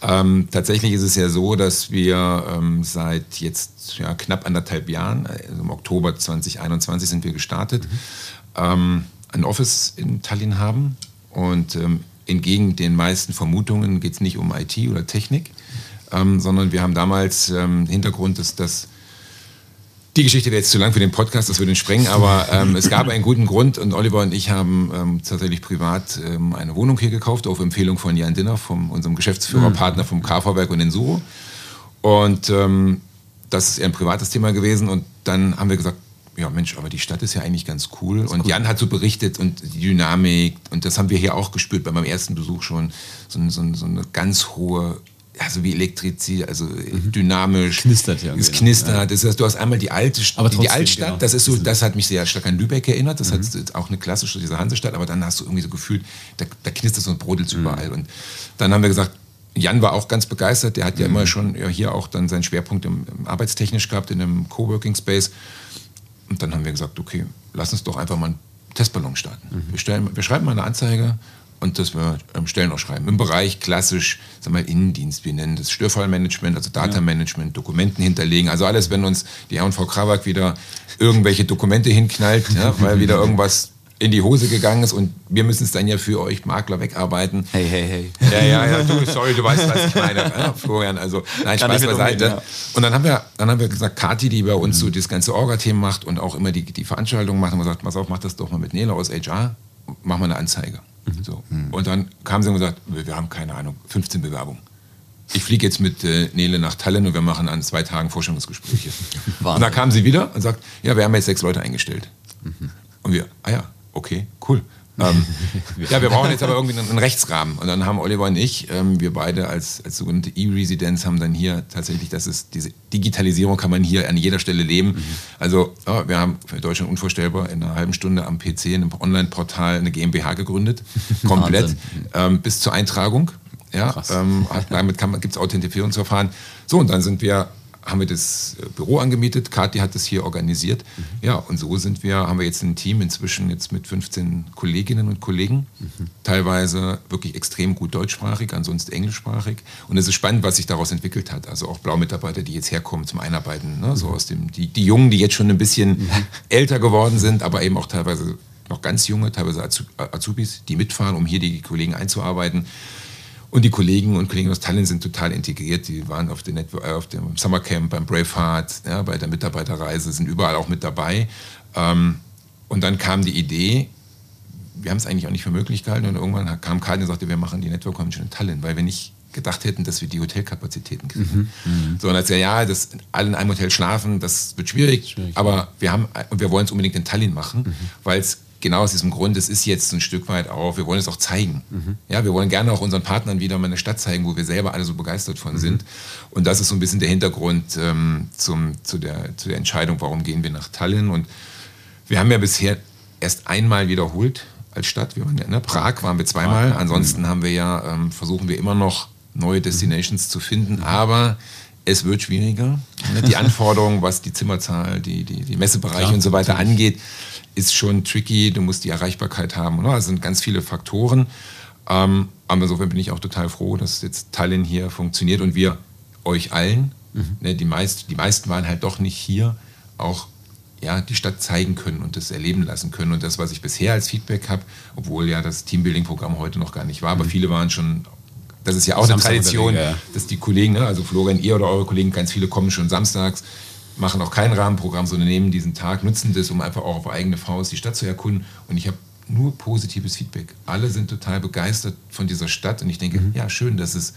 A: Ja. Ähm, tatsächlich ist es ja so, dass wir ähm, seit jetzt ja, knapp anderthalb Jahren, also im Oktober 2021 sind wir gestartet, mhm. ähm, ein Office in Tallinn haben und ähm, entgegen den meisten Vermutungen geht es nicht um IT oder Technik, ähm, sondern wir haben damals ähm, Hintergrund, dass das die Geschichte wäre jetzt zu lang für den Podcast, das würde ihn sprengen, aber ähm, es gab einen guten Grund und Oliver und ich haben ähm, tatsächlich privat ähm, eine Wohnung hier gekauft, auf Empfehlung von Jan Dinner, von unserem Geschäftsführerpartner mhm. vom KV-Werk und den Suro. Und ähm, das ist eher ein privates Thema gewesen und dann haben wir gesagt, ja Mensch, aber die Stadt ist ja eigentlich ganz cool. Und cool. Jan hat so berichtet und die Dynamik, und das haben wir hier auch gespürt bei meinem ersten Besuch schon, so, so, so eine ganz hohe also wie Elektrizität, also mhm. dynamisch.
B: Knistert ja.
A: Es knistert. Ja. Das heißt, du hast einmal die alte aber trotzdem, die Altstadt, genau. das ist so, das hat mich sehr stark an Lübeck erinnert. Das mhm. hat auch eine klassische, diese Hansestadt, aber dann hast du irgendwie so gefühlt, da, da knistert so und brodelt mhm. überall. Und dann haben wir gesagt, Jan war auch ganz begeistert, der hat ja mhm. immer schon ja, hier auch dann seinen Schwerpunkt im, im arbeitstechnisch gehabt, in einem Coworking Space. Und dann haben wir gesagt, okay, lass uns doch einfach mal einen Testballon starten. Mhm. Wir, stellen, wir schreiben mal eine Anzeige und das wir ähm, Stellen auch schreiben. Im Bereich klassisch, sagen wir Innendienst, wir nennen das Störfallmanagement, also Data Management, ja. Dokumenten hinterlegen. Also alles, wenn uns die R&V Krawak wieder irgendwelche Dokumente hinknallt, ja, weil wieder irgendwas in die Hose gegangen ist und wir müssen es dann ja für euch Makler wegarbeiten.
C: Hey, hey, hey.
A: Ja, ja, ja, du, sorry, du weißt, was ich meine, ja, Florian. Also, nein, Kann Spaß beiseite. Ja. Und dann haben wir, dann haben wir gesagt, Kathi, die bei uns mhm. so das ganze Orga-Thema macht und auch immer die, die Veranstaltungen macht, haben wir gesagt, pass auf, mach das doch mal mit Nela aus HR, mach mal eine Anzeige. Mhm. So. Mhm. Und dann kamen sie und gesagt, wir haben keine Ahnung, 15 Bewerbungen. Ich fliege jetzt mit äh, Nele nach Tallinn und wir machen an zwei Tagen Vorstellungsgespräche. und dann kam sie wieder und sagt, ja, wir haben jetzt sechs Leute eingestellt. Mhm. Und wir, ah ja, okay, cool. ähm, ja, wir brauchen jetzt aber irgendwie einen, Rechtsrahmen. Und dann haben Oliver und ich, ähm, wir beide als, als sogenannte E-Residenz, haben dann hier tatsächlich, das ist diese Digitalisierung kann man hier an jeder Stelle leben. Mhm. Also ja, wir haben für Deutschland unvorstellbar in einer halben Stunde am PC in einem Online-Portal eine GmbH gegründet, komplett ähm, bis zur Eintragung. Ja, ähm, damit gibt es Authentifizierungsverfahren. So, und dann sind wir haben wir das äh, Büro angemietet. Kathi hat das hier organisiert. Mhm. Ja, und so sind wir, haben wir jetzt ein Team inzwischen jetzt mit 15 Kolleginnen und Kollegen. Mhm. Teilweise wirklich extrem gut deutschsprachig, ansonsten englischsprachig. Und es ist spannend, was sich daraus entwickelt hat. Also auch Blau-Mitarbeiter, die jetzt herkommen zum Einarbeiten. Ne? Mhm. So aus dem, die, die Jungen, die jetzt schon ein bisschen mhm. älter geworden sind, aber eben auch teilweise noch ganz junge, teilweise Azubis, die mitfahren, um hier die Kollegen einzuarbeiten. Und die Kollegen und Kollegen aus Tallinn sind total integriert. Die waren auf, den, äh, auf dem Summercamp beim Braveheart, ja, bei der Mitarbeiterreise, sind überall auch mit dabei. Ähm, und dann kam die Idee, wir haben es eigentlich auch nicht für möglich gehalten. Und irgendwann kam Karl und sagte, wir machen die Network Convention in Tallinn, weil wir nicht gedacht hätten, dass wir die Hotelkapazitäten kriegen. Mhm. So, und als ja, ja, das, alle in einem Hotel schlafen, das wird schwierig, schwierig aber wir haben, und wir wollen es unbedingt in Tallinn machen, mhm. weil es genau aus diesem Grund, es ist jetzt ein Stück weit auch, wir wollen es auch zeigen. Mhm. Ja, wir wollen gerne auch unseren Partnern wieder mal eine Stadt zeigen, wo wir selber alle so begeistert von mhm. sind. Und das ist so ein bisschen der Hintergrund ähm, zum, zu, der, zu der Entscheidung, warum gehen wir nach Tallinn. Und wir haben ja bisher erst einmal wiederholt als Stadt. Wir waren ja, ne? Prag waren wir zweimal. Ansonsten haben wir ja, ähm, versuchen wir immer noch neue Destinations mhm. zu finden. Aber es wird schwieriger. Ne? Die Anforderungen, was die Zimmerzahl, die, die, die Messebereiche Klar, und so weiter natürlich. angeht, ist schon tricky. Du musst die Erreichbarkeit haben. Ne? Also sind ganz viele Faktoren. Ähm, aber insofern bin ich auch total froh, dass jetzt Tallinn hier funktioniert und wir euch allen, mhm. ne, die, meist, die meisten waren halt doch nicht hier, auch ja, die Stadt zeigen können und das erleben lassen können. Und das, was ich bisher als Feedback habe, obwohl ja das Teambuilding-Programm heute noch gar nicht war, mhm. aber viele waren schon das ist ja auch Samstag eine Tradition, ja. dass die Kollegen, ne, also Florian, ihr oder eure Kollegen, ganz viele kommen schon samstags, machen auch kein Rahmenprogramm, sondern nehmen diesen Tag, nutzen das, um einfach auch auf eigene Faust die Stadt zu erkunden. Und ich habe nur positives Feedback. Alle sind total begeistert von dieser Stadt und ich denke, mhm. ja, schön, dass es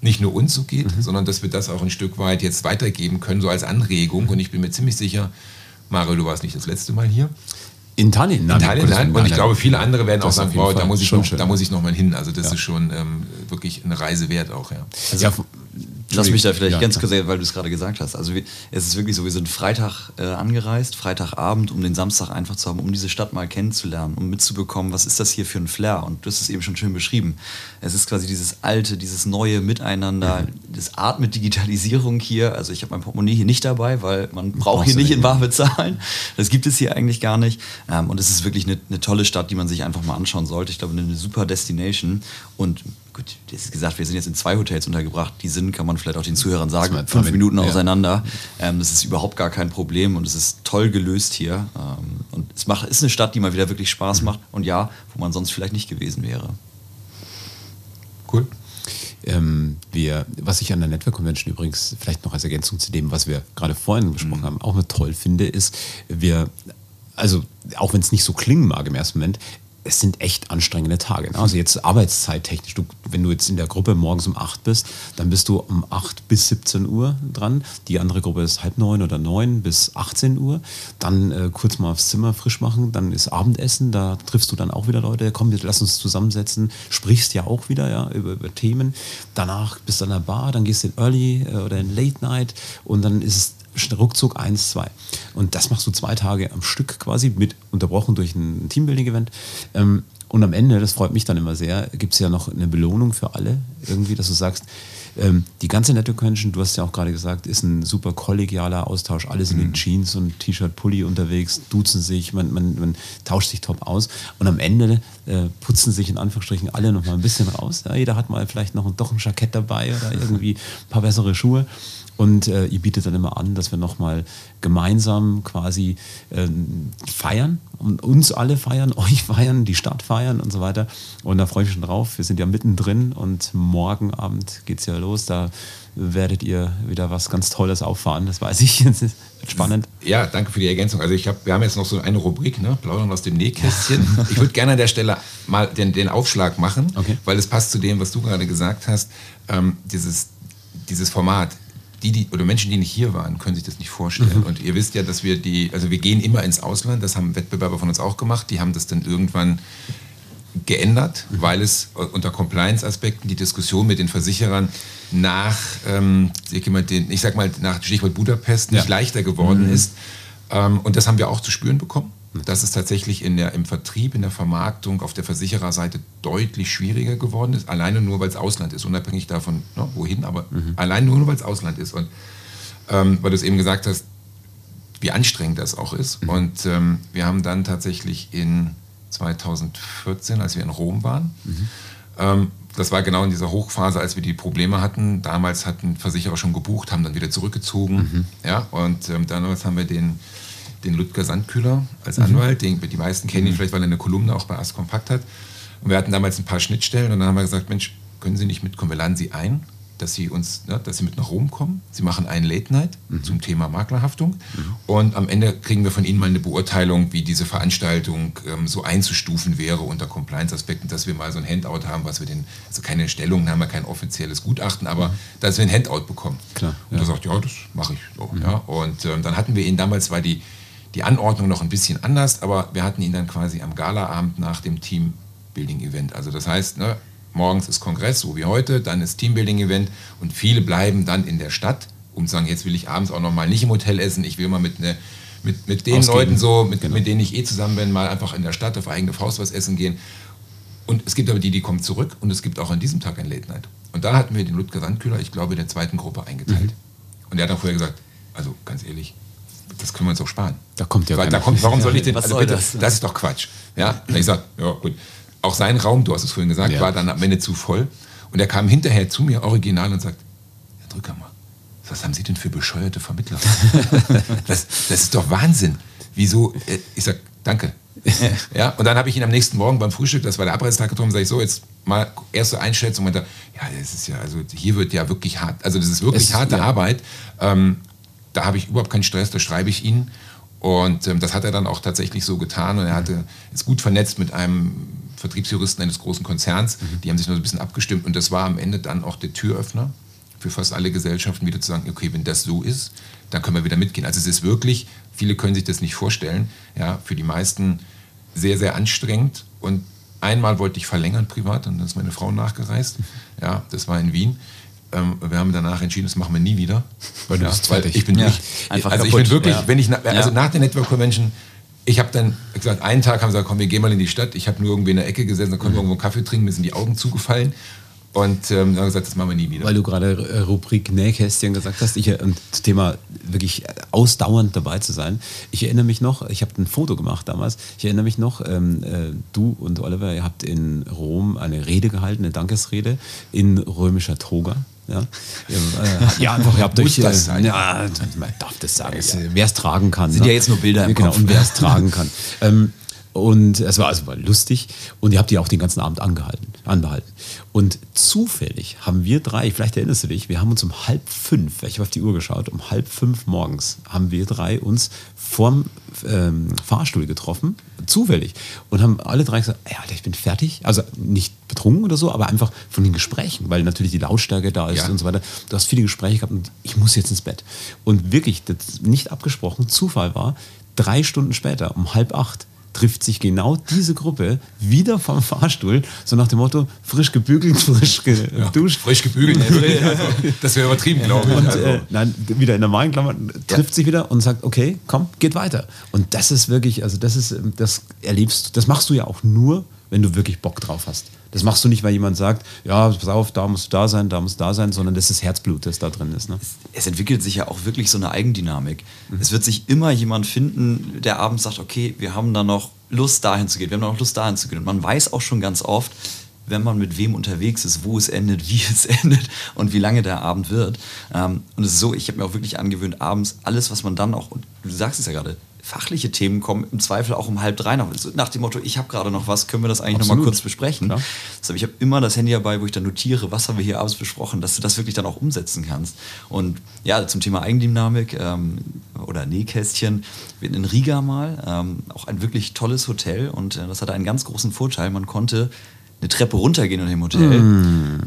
A: nicht nur uns so geht, mhm. sondern dass wir das auch ein Stück weit jetzt weitergeben können, so als Anregung. Und ich bin mir ziemlich sicher, Mario, du warst nicht das letzte Mal hier.
B: In Tallinn?
A: In Tallinn, nein. Und ich glaube, viele andere werden auch sagen, wow, da muss, ich noch, da muss ich noch mal hin. Also das ja. ist schon ähm, wirklich eine Reise wert auch, ja.
C: Also, ja, Lass mich da vielleicht ja, ganz kurz, weil du es gerade gesagt hast. Also es ist wirklich so, wir sind Freitag äh, angereist, Freitagabend, um den Samstag einfach zu haben, um diese Stadt mal kennenzulernen, um mitzubekommen, was ist das hier für ein Flair. Und du hast es eben schon schön beschrieben. Es ist quasi dieses alte, dieses neue Miteinander, mhm. das atmet Digitalisierung hier. Also ich habe mein Portemonnaie hier nicht dabei, weil man braucht hier nicht in Bar bezahlen. Das gibt es hier eigentlich gar nicht. Ähm, und es ist wirklich eine, eine tolle Stadt, die man sich einfach mal anschauen sollte. Ich glaube, eine super Destination. Und gut, das ist gesagt, wir sind jetzt in zwei Hotels untergebracht. Die sind, kann man vielleicht auch den Zuhörern sagen, fünf Minuten auseinander. Ähm, das ist überhaupt gar kein Problem und es ist toll gelöst hier. Ähm, und es macht, ist eine Stadt, die mal wieder wirklich Spaß macht und ja, wo man sonst vielleicht nicht gewesen wäre.
B: Cool. Ähm, wir, was ich an der Network Convention übrigens vielleicht noch als Ergänzung zu dem, was wir gerade vorhin besprochen mhm. haben, auch mit toll finde, ist, wir also auch wenn es nicht so klingen mag im ersten Moment, es sind echt anstrengende Tage. Ne? Also jetzt arbeitszeittechnisch, du, wenn du jetzt in der Gruppe morgens um 8 bist, dann bist du um 8 bis 17 Uhr dran. Die andere Gruppe ist halb neun oder neun bis 18 Uhr. Dann äh, kurz mal aufs Zimmer frisch machen, dann ist Abendessen, da triffst du dann auch wieder Leute, komm, lass uns zusammensetzen, sprichst ja auch wieder ja, über, über Themen. Danach bist du an der Bar, dann gehst du in Early äh, oder in Late Night und dann ist es ruckzuck eins, zwei. Und das machst du zwei Tage am Stück quasi, mit unterbrochen durch ein Teambuilding-Event. Ähm, und am Ende, das freut mich dann immer sehr, gibt es ja noch eine Belohnung für alle, irgendwie, dass du sagst, ähm, die ganze Network Convention, du hast ja auch gerade gesagt, ist ein super kollegialer Austausch. Alle sind mhm. in Jeans und T-Shirt, Pulli unterwegs, duzen sich, man, man, man, tauscht sich top aus. Und am Ende äh, putzen sich in Anführungsstrichen alle noch mal ein bisschen raus. Ja, jeder hat mal vielleicht noch ein, doch ein Jackett dabei oder irgendwie ein paar bessere Schuhe. Und äh, ihr bietet dann immer an, dass wir nochmal gemeinsam quasi äh, feiern und uns alle feiern, euch feiern, die Stadt feiern und so weiter. Und da freue ich mich schon drauf. Wir sind ja mittendrin und morgen Abend geht es ja los. Da werdet ihr wieder was ganz Tolles auffahren. Das weiß ich. Das ist spannend.
A: Ja, danke für die Ergänzung. Also ich hab, wir haben jetzt noch so eine Rubrik, ne? Plaudern aus dem Nähkästchen. ich würde gerne an der Stelle mal den, den Aufschlag machen, okay. weil es passt zu dem, was du gerade gesagt hast. Ähm, dieses, dieses Format die, die, oder Menschen, die nicht hier waren, können sich das nicht vorstellen. Mhm. Und ihr wisst ja, dass wir die, also wir gehen immer ins Ausland, das haben Wettbewerber von uns auch gemacht, die haben das dann irgendwann geändert, mhm. weil es unter Compliance-Aspekten die Diskussion mit den Versicherern nach, ähm, ich sag mal, nach Stichwort Budapest nicht ja. leichter geworden mhm. ist. Ähm, und das haben wir auch zu spüren bekommen dass es tatsächlich in der, im Vertrieb, in der Vermarktung auf der Versichererseite deutlich schwieriger geworden ist, alleine nur, weil es Ausland ist, unabhängig davon, ne, wohin, aber mhm. allein nur, weil es Ausland ist. Und ähm, weil du es eben gesagt hast, wie anstrengend das auch ist. Mhm. Und ähm, wir haben dann tatsächlich in 2014, als wir in Rom waren, mhm. ähm, das war genau in dieser Hochphase, als wir die Probleme hatten. Damals hatten Versicherer schon gebucht, haben dann wieder zurückgezogen. Mhm. Ja, und ähm, damals haben wir den den Ludger Sandkühler als mhm. Anwalt. Den, die meisten kennen ihn mhm. vielleicht, weil er eine Kolumne auch bei Ask Kompakt hat. Und wir hatten damals ein paar Schnittstellen und dann haben wir gesagt, Mensch, können Sie nicht mitkommen? Wir laden Sie ein dass sie uns, ne, dass sie mit nach Rom kommen. Sie machen einen Late Night mhm. zum Thema Maklerhaftung mhm. und am Ende kriegen wir von ihnen mal eine Beurteilung, wie diese Veranstaltung ähm, so einzustufen wäre unter Compliance-Aspekten, dass wir mal so ein Handout haben, was wir den, also keine Stellungnahme, kein offizielles Gutachten, aber mhm. dass wir ein Handout bekommen.
B: Klar,
A: und ja. er sagt, ja, das mache ich so. Mhm. Ja. Und ähm, dann hatten wir ihn damals, war die, die Anordnung noch ein bisschen anders, aber wir hatten ihn dann quasi am Galaabend nach dem Team-Building-Event. Also das heißt, ne, morgens ist Kongress, so wie heute, dann ist Teambuilding-Event und viele bleiben dann in der Stadt, um zu sagen, jetzt will ich abends auch noch mal nicht im Hotel essen, ich will mal mit, ne, mit, mit den Ausgeben. Leuten so, mit, genau. mit denen ich eh zusammen bin, mal einfach in der Stadt auf eigene Faust was essen gehen. Und es gibt aber die, die kommen zurück und es gibt auch an diesem Tag ein Late Night. Und da hatten wir den Ludger Sandkühler, ich glaube, in der zweiten Gruppe eingeteilt. Mhm. Und er hat dann vorher gesagt, also ganz ehrlich, das können wir uns auch sparen.
B: Da kommt ja
A: Weil, da kommt, Warum soll ich den, also bitte, das? das ist doch Quatsch. Ja, ich sage, ja gut, auch sein Raum, du hast es vorhin gesagt, ja. war dann am Ende zu voll. Und er kam hinterher zu mir original und sagt, Herr Drücker mal, was haben Sie denn für bescheuerte Vermittler? das, das ist doch Wahnsinn. Wieso? Äh, ich sage, danke. ja, und dann habe ich ihn am nächsten Morgen beim Frühstück, das war der Abreistag getroffen, sage ich so, jetzt mal erste Einschätzung. Und da, ja, das ist ja, also hier wird ja wirklich hart, also das ist wirklich es, harte ja. Arbeit. Ähm, da habe ich überhaupt keinen Stress, da schreibe ich ihn. Und ähm, das hat er dann auch tatsächlich so getan und er hatte, ist gut vernetzt mit einem Vertriebsjuristen eines großen Konzerns, mhm. die haben sich nur so ein bisschen abgestimmt und das war am Ende dann auch der Türöffner für fast alle Gesellschaften wieder zu sagen, okay, wenn das so ist, dann können wir wieder mitgehen. Also es ist wirklich, viele können sich das nicht vorstellen, ja, für die meisten sehr, sehr anstrengend und einmal wollte ich verlängern privat und dann ist meine Frau nachgereist, ja, das war in Wien. Ähm, wir haben danach entschieden, das machen wir nie wieder.
B: Weil du bist fertig.
A: Ich bin ja, nicht, einfach also kaputt. ich bin wirklich, ja. wenn ich, also nach der Network Convention ich habe dann gesagt, einen Tag haben sie gesagt, komm, wir gehen mal in die Stadt. Ich habe nur irgendwie in der Ecke gesessen, da konnten wir mhm. irgendwo Kaffee trinken, mir sind die Augen zugefallen. Und ähm, dann haben gesagt, das machen wir nie wieder.
B: Weil du gerade äh, Rubrik Nähkästchen gesagt hast, ich, und das Thema wirklich ausdauernd dabei zu sein. Ich erinnere mich noch, ich habe ein Foto gemacht damals, ich erinnere mich noch, ähm, äh, du und Oliver, ihr habt in Rom eine Rede gehalten, eine Dankesrede in römischer Toga. Ja, äh, ja einfach, ihr habt euch, das sein? ja, man darf das sagen, ja, ja. wer es tragen kann.
C: Sind ne? ja jetzt nur Bilder im
B: genau, Kopf. Und wer es tragen kann. Ähm, und es war also war lustig und ihr habt die auch den ganzen Abend angehalten, anbehalten. Und zufällig haben wir drei, vielleicht erinnerst du dich, wir haben uns um halb fünf, ich habe auf die Uhr geschaut, um halb fünf morgens haben wir drei uns vorm ähm, Fahrstuhl getroffen, zufällig. Und haben alle drei gesagt, ey, Alter, ich bin fertig. Also nicht betrunken oder so, aber einfach von den Gesprächen, weil natürlich die Lautstärke da ist ja. und so weiter. Du hast viele Gespräche gehabt und ich muss jetzt ins Bett. Und wirklich, das nicht abgesprochen, Zufall war, drei Stunden später, um halb acht, trifft sich genau diese Gruppe wieder vom Fahrstuhl, so nach dem Motto, frisch gebügelt, frisch geduscht.
A: Ja, frisch gebügelt, also, das wäre übertrieben, glaube ich.
B: Und also. äh, nein, wieder in normalen Klammern, trifft ja. sich wieder und sagt, okay, komm, geht weiter. Und das ist wirklich, also das ist, das erlebst, das machst du ja auch nur, wenn du wirklich Bock drauf hast. Das machst du nicht, weil jemand sagt, ja, pass auf, da musst du da sein, da musst du da sein, sondern das ist Herzblut, das da drin ist. Ne?
C: Es, entwickelt sich ja auch wirklich so eine Eigendynamik. Mhm. Es wird sich immer jemand finden, der abends sagt, okay, wir haben da noch Lust dahin zu gehen, wir haben da noch Lust dahin zu gehen. Und man weiß auch schon ganz oft, wenn man mit wem unterwegs ist, wo es endet, wie es endet und wie lange der Abend wird. Ähm, und es ist so, ich habe mir auch wirklich angewöhnt, abends alles, was man dann auch, und du sagst es ja gerade, fachliche Themen kommen im Zweifel auch um halb drei noch. Nach dem Motto, ich habe gerade noch was, können wir das eigentlich Absolut. noch mal kurz besprechen? Deshalb, ich habe immer das Handy dabei, wo ich dann notiere, was haben wir hier abends besprochen, dass du das wirklich dann auch umsetzen kannst. Und ja, zum Thema Eigendynamik ähm, oder Nähkästchen, wir in Riga mal ähm, auch ein wirklich tolles Hotel und äh, das hatte einen ganz großen Vorteil. Man konnte eine Treppe runtergehen in dem Hotel. Mm.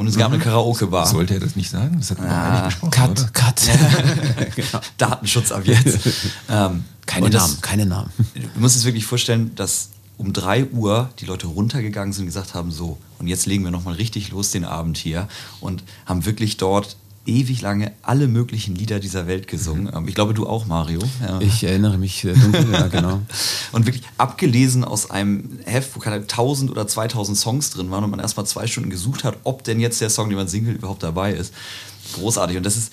C: Und es gab eine Karaoke-Bar.
A: Sollte er das nicht sagen? Das hat man ah,
B: nicht besprochen. Cut, oder? cut.
C: genau. Datenschutz ab jetzt.
B: ähm, keine das, Namen, keine Namen.
C: Du musst es wirklich vorstellen, dass um 3 Uhr die Leute runtergegangen sind und gesagt haben, so, und jetzt legen wir nochmal richtig los den Abend hier und haben wirklich dort ewig lange alle möglichen Lieder dieser Welt gesungen. Ähm, ich glaube, du auch, Mario.
B: Ja. Ich erinnere mich dunkel, ja, genau.
C: Und wirklich abgelesen aus einem Heft, wo keine 1000 oder 2000 Songs drin waren und man erstmal zwei Stunden gesucht hat, ob denn jetzt der Song, den man singelt, überhaupt dabei ist. Großartig. Und das ist,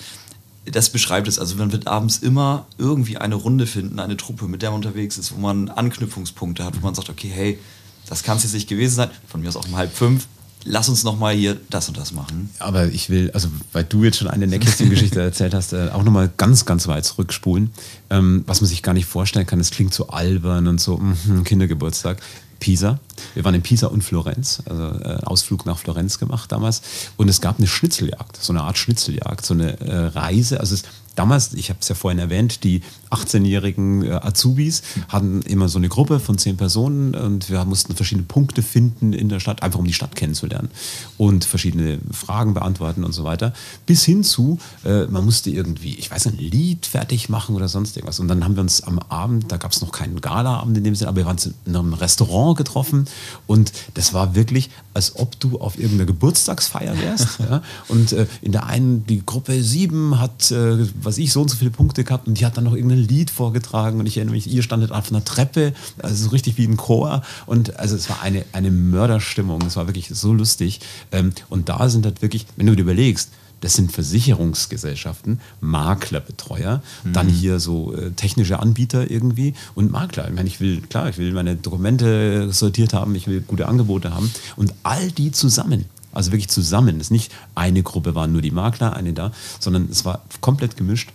C: das beschreibt es. Also man wird abends immer irgendwie eine Runde finden, eine Truppe, mit der man unterwegs ist, wo man Anknüpfungspunkte hat, wo man sagt, okay, hey, das kann es jetzt nicht gewesen sein. Von mir aus auch um halb fünf lass uns noch mal hier das und das machen.
B: Aber ich will, also weil du jetzt schon eine Nähkästchen-Geschichte erzählt hast, äh, auch noch mal ganz, ganz weit zurückspulen. Ähm, was man sich gar nicht vorstellen kann, es klingt so albern und so, mh, Kindergeburtstag. Pisa. Wir waren in Pisa und Florenz, also äh, Ausflug nach Florenz gemacht damals. Und es gab eine Schnitzeljagd, so eine Art Schnitzeljagd, so eine äh, Reise. Also es, damals, ich habe es ja vorhin erwähnt, die 18-jährigen äh, Azubis hatten immer so eine Gruppe von zehn Personen und wir mussten verschiedene Punkte finden in der Stadt, einfach um die Stadt kennenzulernen und verschiedene Fragen beantworten und so weiter. Bis hin zu, äh, man musste irgendwie, ich weiß nicht, ein Lied fertig machen oder sonst irgendwas. Und dann haben wir uns am Abend, da gab es noch keinen Galaabend in dem Sinne, aber wir waren in einem Restaurant getroffen und das war wirklich, als ob du auf irgendeiner Geburtstagsfeier wärst. ja? Und äh, in der einen, die Gruppe sieben hat, äh, was ich, so und so viele Punkte gehabt und die hat dann noch irgendein Lied vorgetragen und ich erinnere mich, ihr standet auf einer Treppe, also so richtig wie ein Chor und also es war eine, eine Mörderstimmung, es war wirklich so lustig ähm, und da sind halt wirklich, wenn du dir überlegst, das sind Versicherungsgesellschaften, Maklerbetreuer, mhm. dann hier so äh, technische Anbieter irgendwie und Makler. Ich meine, ich will, klar, ich will meine Dokumente sortiert haben, ich will gute Angebote haben und all die zusammen. Also wirklich zusammen. Es ist nicht eine Gruppe waren nur die Makler, eine da, sondern es war komplett gemischt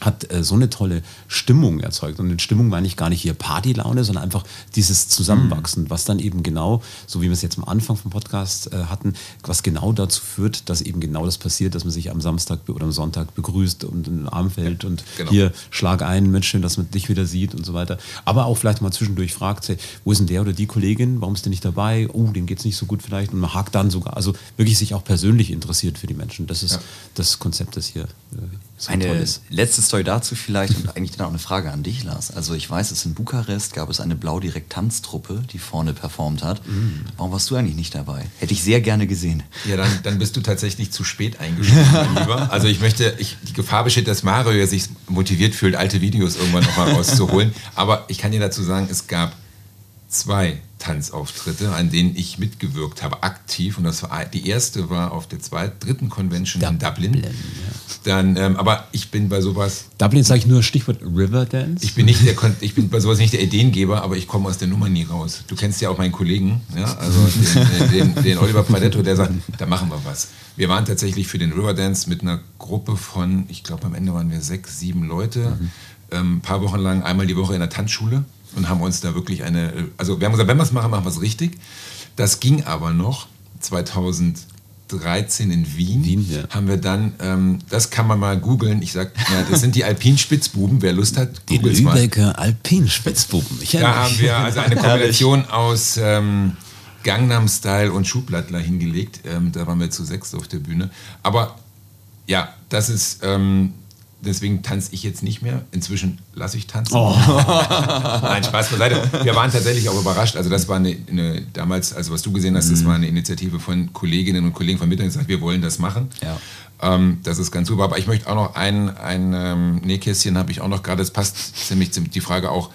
B: hat äh, so eine tolle Stimmung erzeugt. Und mit Stimmung meine ich gar nicht hier Partylaune, sondern einfach dieses Zusammenwachsen, mhm. was dann eben genau, so wie wir es jetzt am Anfang vom Podcast äh, hatten, was genau dazu führt, dass eben genau das passiert, dass man sich am Samstag oder am Sonntag begrüßt und in den Arm fällt und genau. hier schlag ein, Mensch, schön, dass man dich wieder sieht und so weiter. Aber auch vielleicht mal zwischendurch fragt, hey, wo ist denn der oder die Kollegin, warum ist der nicht dabei? Oh, dem geht es nicht so gut vielleicht. Und man hakt dann sogar, also wirklich sich auch persönlich interessiert für die Menschen. Das ist ja. das Konzept, das hier äh,
C: so eine letzte Story dazu vielleicht und eigentlich dann auch eine Frage an dich, Lars. Also ich weiß, es in Bukarest gab es eine Blau-Direkt-Tanztruppe, die vorne performt hat. Mm. Warum warst du eigentlich nicht dabei? Hätte ich sehr gerne gesehen.
A: Ja, dann, dann bist du tatsächlich zu spät eingestiegen, mein Lieber. Also ich möchte, ich, die Gefahr besteht, dass Mario sich motiviert fühlt, alte Videos irgendwann nochmal rauszuholen. Aber ich kann dir dazu sagen, es gab zwei Tanzauftritte, an denen ich mitgewirkt habe, aktiv. Und das war die erste war auf der zweiten, dritten Convention Dublin, in Dublin. Ja. Dann, ähm, aber ich bin bei sowas.
B: Dublin sage ich nur Stichwort Riverdance.
A: Ich bin nicht der, ich bin bei sowas nicht der Ideengeber, aber ich komme aus der Nummer nie raus. Du kennst ja auch meinen Kollegen, ja, also den, den, den Oliver Pradetto, der sagt, da machen wir was. Wir waren tatsächlich für den Riverdance mit einer Gruppe von, ich glaube am Ende waren wir sechs, sieben Leute, mhm. ähm, ein paar Wochen lang einmal die Woche in der Tanzschule und haben uns da wirklich eine, also wir haben gesagt, wenn wir es machen, machen wir es richtig. Das ging aber noch. 2013 in Wien, Wien ja. haben wir dann, ähm, das kann man mal googeln, ich sag, ja, das sind die Alpinspitzbuben, wer Lust hat,
B: Die Lübecker Alpinspitzbuben.
A: da haben wir also eine Kombination aus ähm, Gangnam Style und Schublattler hingelegt, ähm, da waren wir zu sechs auf der Bühne, aber ja, das ist, ähm, deswegen tanze ich jetzt nicht mehr. Inzwischen lasse ich tanzen. Oh. Nein, Spaß beiseite. Wir waren tatsächlich auch überrascht. Also das war eine, eine damals, also was du gesehen hast, das mhm. war eine Initiative von Kolleginnen und Kollegen von Mittag, die wir wollen das machen. Ja. Ähm, das ist ganz super. Aber ich möchte auch noch ein, ein ähm, Nähkästchen habe ich auch noch gerade. Das passt ziemlich, ziemlich die Frage auch,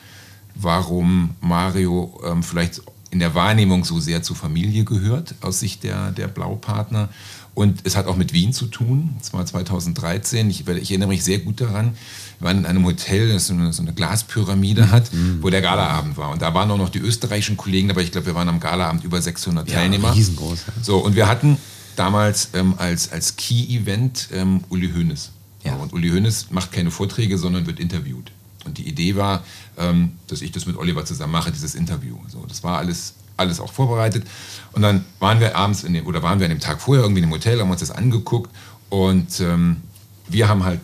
A: warum Mario ähm, vielleicht in der Wahrnehmung so sehr zur Familie gehört aus Sicht der, der Blaupartner und es hat auch mit Wien zu tun. Es war 2013. Ich, ich, erinnere mich sehr gut daran. Wir waren in einem Hotel, das so eine, so eine Glaspyramide hat, mhm. wo der Galaabend war. Und da waren auch noch die österreichischen Kollegen, aber ich glaube, wir waren am Galaabend über 600 ja, Teilnehmer. Riesengroß. Ja. So, und wir hatten damals ähm, als, als Key-Event ähm, Uli Hoeneß. Ja. Und Uli Hoeneß macht keine Vorträge, sondern wird interviewt. Und die Idee war, ähm, dass ich das mit Oliver zusammen mache, dieses Interview. So, das war alles alles auch vorbereitet. Und dann waren wir abends in dem, oder waren wir an dem Tag vorher irgendwie dem Hotel, haben uns das angeguckt und ähm, wir haben halt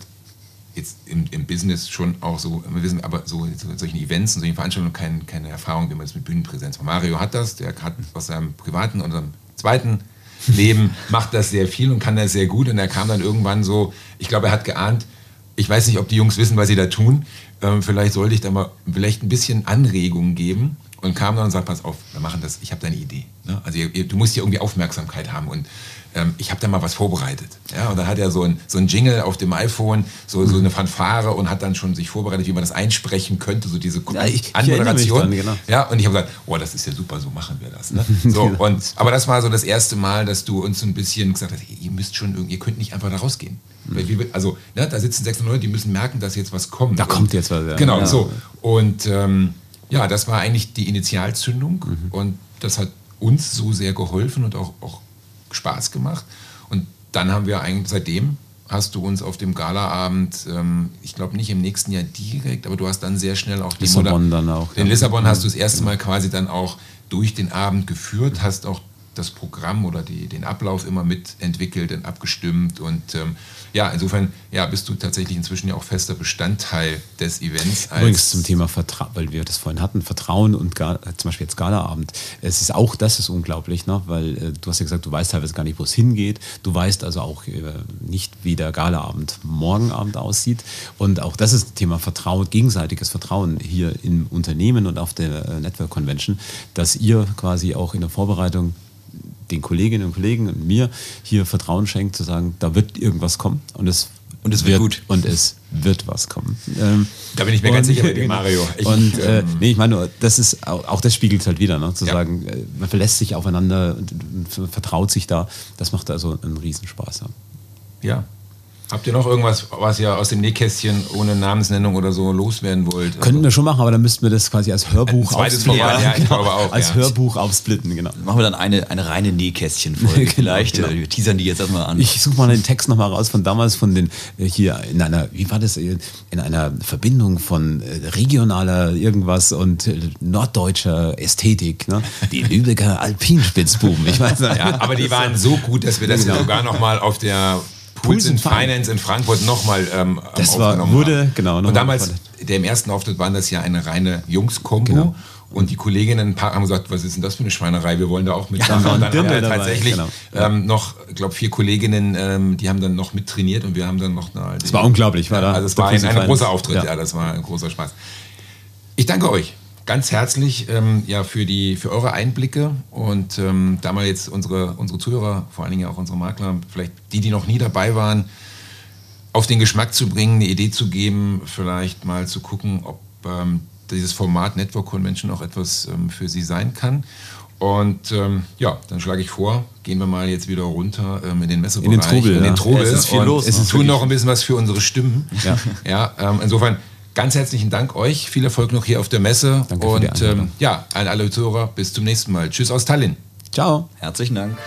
A: jetzt im, im, Business schon auch so, wir wissen aber so, so solchen Events und solchen Veranstaltungen keine, keine Erfahrung, wie man das mit Bühnenpräsenz macht. Mario hat das, der hat aus seinem privaten und seinem zweiten Leben macht das sehr viel und kann das sehr gut und er kam dann irgendwann so, ich glaube, er hat geahnt, ich weiß nicht, ob die Jungs wissen, was sie da tun, ähm, vielleicht sollte ich da mal vielleicht ein bisschen Anregungen geben und kam dann und sagte, pass auf, wir machen das, ich habe deine Idee. Ne? Also ihr, ihr, du musst hier irgendwie Aufmerksamkeit haben und ähm, ich habe da mal was vorbereitet. Ja? Und dann hat er so ein, so ein Jingle auf dem iPhone, so, so eine Fanfare und hat dann schon sich vorbereitet, wie man das einsprechen könnte, so diese
B: ja, ich, Anmoderation.
A: Ich genau. Ja, und ich habe gesagt, oh, das ist ja super, so machen wir das. Ne? So, genau. und, aber das war so das erste Mal, dass du uns so ein bisschen gesagt hast, ihr müsst schon irgendwie, ihr könnt nicht einfach da rausgehen. Mhm. Also, ne, da sitzen 600 Leute, die müssen merken, dass jetzt was kommt.
B: Da kommt jetzt was, ja.
A: Genau, ja. so. Und ähm, ja, das war eigentlich die Initialzündung mhm. und das hat uns so sehr geholfen und auch, auch Spaß gemacht. Und dann haben wir eigentlich seitdem hast du uns auf dem Galaabend, ähm, ich glaube nicht im nächsten Jahr direkt, aber du hast dann sehr schnell auch
B: Lissabon dann auch.
A: In Lissabon hast du das erste Mal quasi dann auch durch den Abend geführt, hast auch das Programm oder die, den Ablauf immer mitentwickelt und abgestimmt. Und ähm, ja, insofern ja, bist du tatsächlich inzwischen ja auch fester Bestandteil des Events.
B: Übrigens zum Thema Vertrauen, weil wir das vorhin hatten, Vertrauen und gar, zum Beispiel jetzt Galaabend. Es ist auch, das ist unglaublich, ne? weil äh, du hast ja gesagt, du weißt teilweise gar nicht, wo es hingeht. Du weißt also auch äh, nicht, wie der Galaabend morgen Abend aussieht. Und auch das ist Thema Vertrauen, gegenseitiges Vertrauen hier im Unternehmen und auf der äh, Network Convention, dass ihr quasi auch in der Vorbereitung den Kolleginnen und Kollegen und mir hier Vertrauen schenkt, zu sagen, da wird irgendwas kommen und es
C: und es wird, wird, gut.
B: Und es wird was kommen.
A: Ähm, da bin ich mir und, ganz sicher bei dir, Mario.
B: Ich, und äh, ähm, nee, ich meine das ist auch, auch das spiegelt halt wieder, ne? zu ja. sagen, äh, man verlässt sich aufeinander und, und, vertraut sich da. Das macht also einen Riesenspaß.
A: Ja. ja. Habt ihr noch irgendwas, was ihr aus dem Nähkästchen ohne Namensnennung oder so loswerden wollt?
B: Könnten wir schon machen, aber dann müssten wir das quasi als Hörbuch
A: aufsplitten. Ja, ja, ich glaube
B: auch. Als ja. Hörbuch aufsplitten, genau.
C: Machen wir dann eine, eine reine Nähkästchen-Folge genau, vielleicht. Genau. Wir teasern die jetzt erstmal an.
B: Ich suche mal den Text nochmal raus von damals, von den äh, hier in einer, wie war das, in einer Verbindung von äh, regionaler irgendwas und äh, norddeutscher Ästhetik. Ne? Die Lübecker Alpinspitzbuben. Ich weiß
A: nicht. Ja, aber die waren so gut, dass wir das genau. sogar nochmal auf der Pools in Finance in Frankfurt nochmal ähm,
B: das war, wurde, haben. genau.
A: Und damals, der im ersten Auftritt waren das ja eine reine Jungs-Kombo. Genau. Und die Kolleginnen haben gesagt, was ist denn das für eine Schweinerei? Wir wollen da auch mitmachen. Ja, und dann haben wir tatsächlich genau. ähm, noch, ich glaube, vier Kolleginnen, ähm, die haben dann noch mit trainiert und wir haben dann noch eine.
B: Das war unglaublich, war da.
A: Also es war ein, ein großer Auftritt, ja. ja, das war ein großer Spaß. Ich danke euch ganz herzlich ähm, ja, für, die, für eure Einblicke und ähm, da mal jetzt unsere, unsere Zuhörer, vor allen Dingen auch unsere Makler, vielleicht die, die noch nie dabei waren, auf den Geschmack zu bringen, eine Idee zu geben, vielleicht mal zu gucken, ob ähm, dieses Format Network Convention auch etwas ähm, für sie sein kann. Und ähm, ja, dann schlage ich vor, gehen wir mal jetzt wieder runter ähm, in den Messebereich.
B: In den Trubel. In
A: den Trubel.
B: Ja, es ist viel los.
A: Es tun noch ein bisschen was für unsere Stimmen. Ja. ja ähm, insofern Ganz herzlichen Dank euch. Viel Erfolg noch hier auf der Messe. Danke und ähm, ja, an alle Zuhörer, bis zum nächsten Mal. Tschüss aus Tallinn.
B: Ciao.
C: Herzlichen Dank.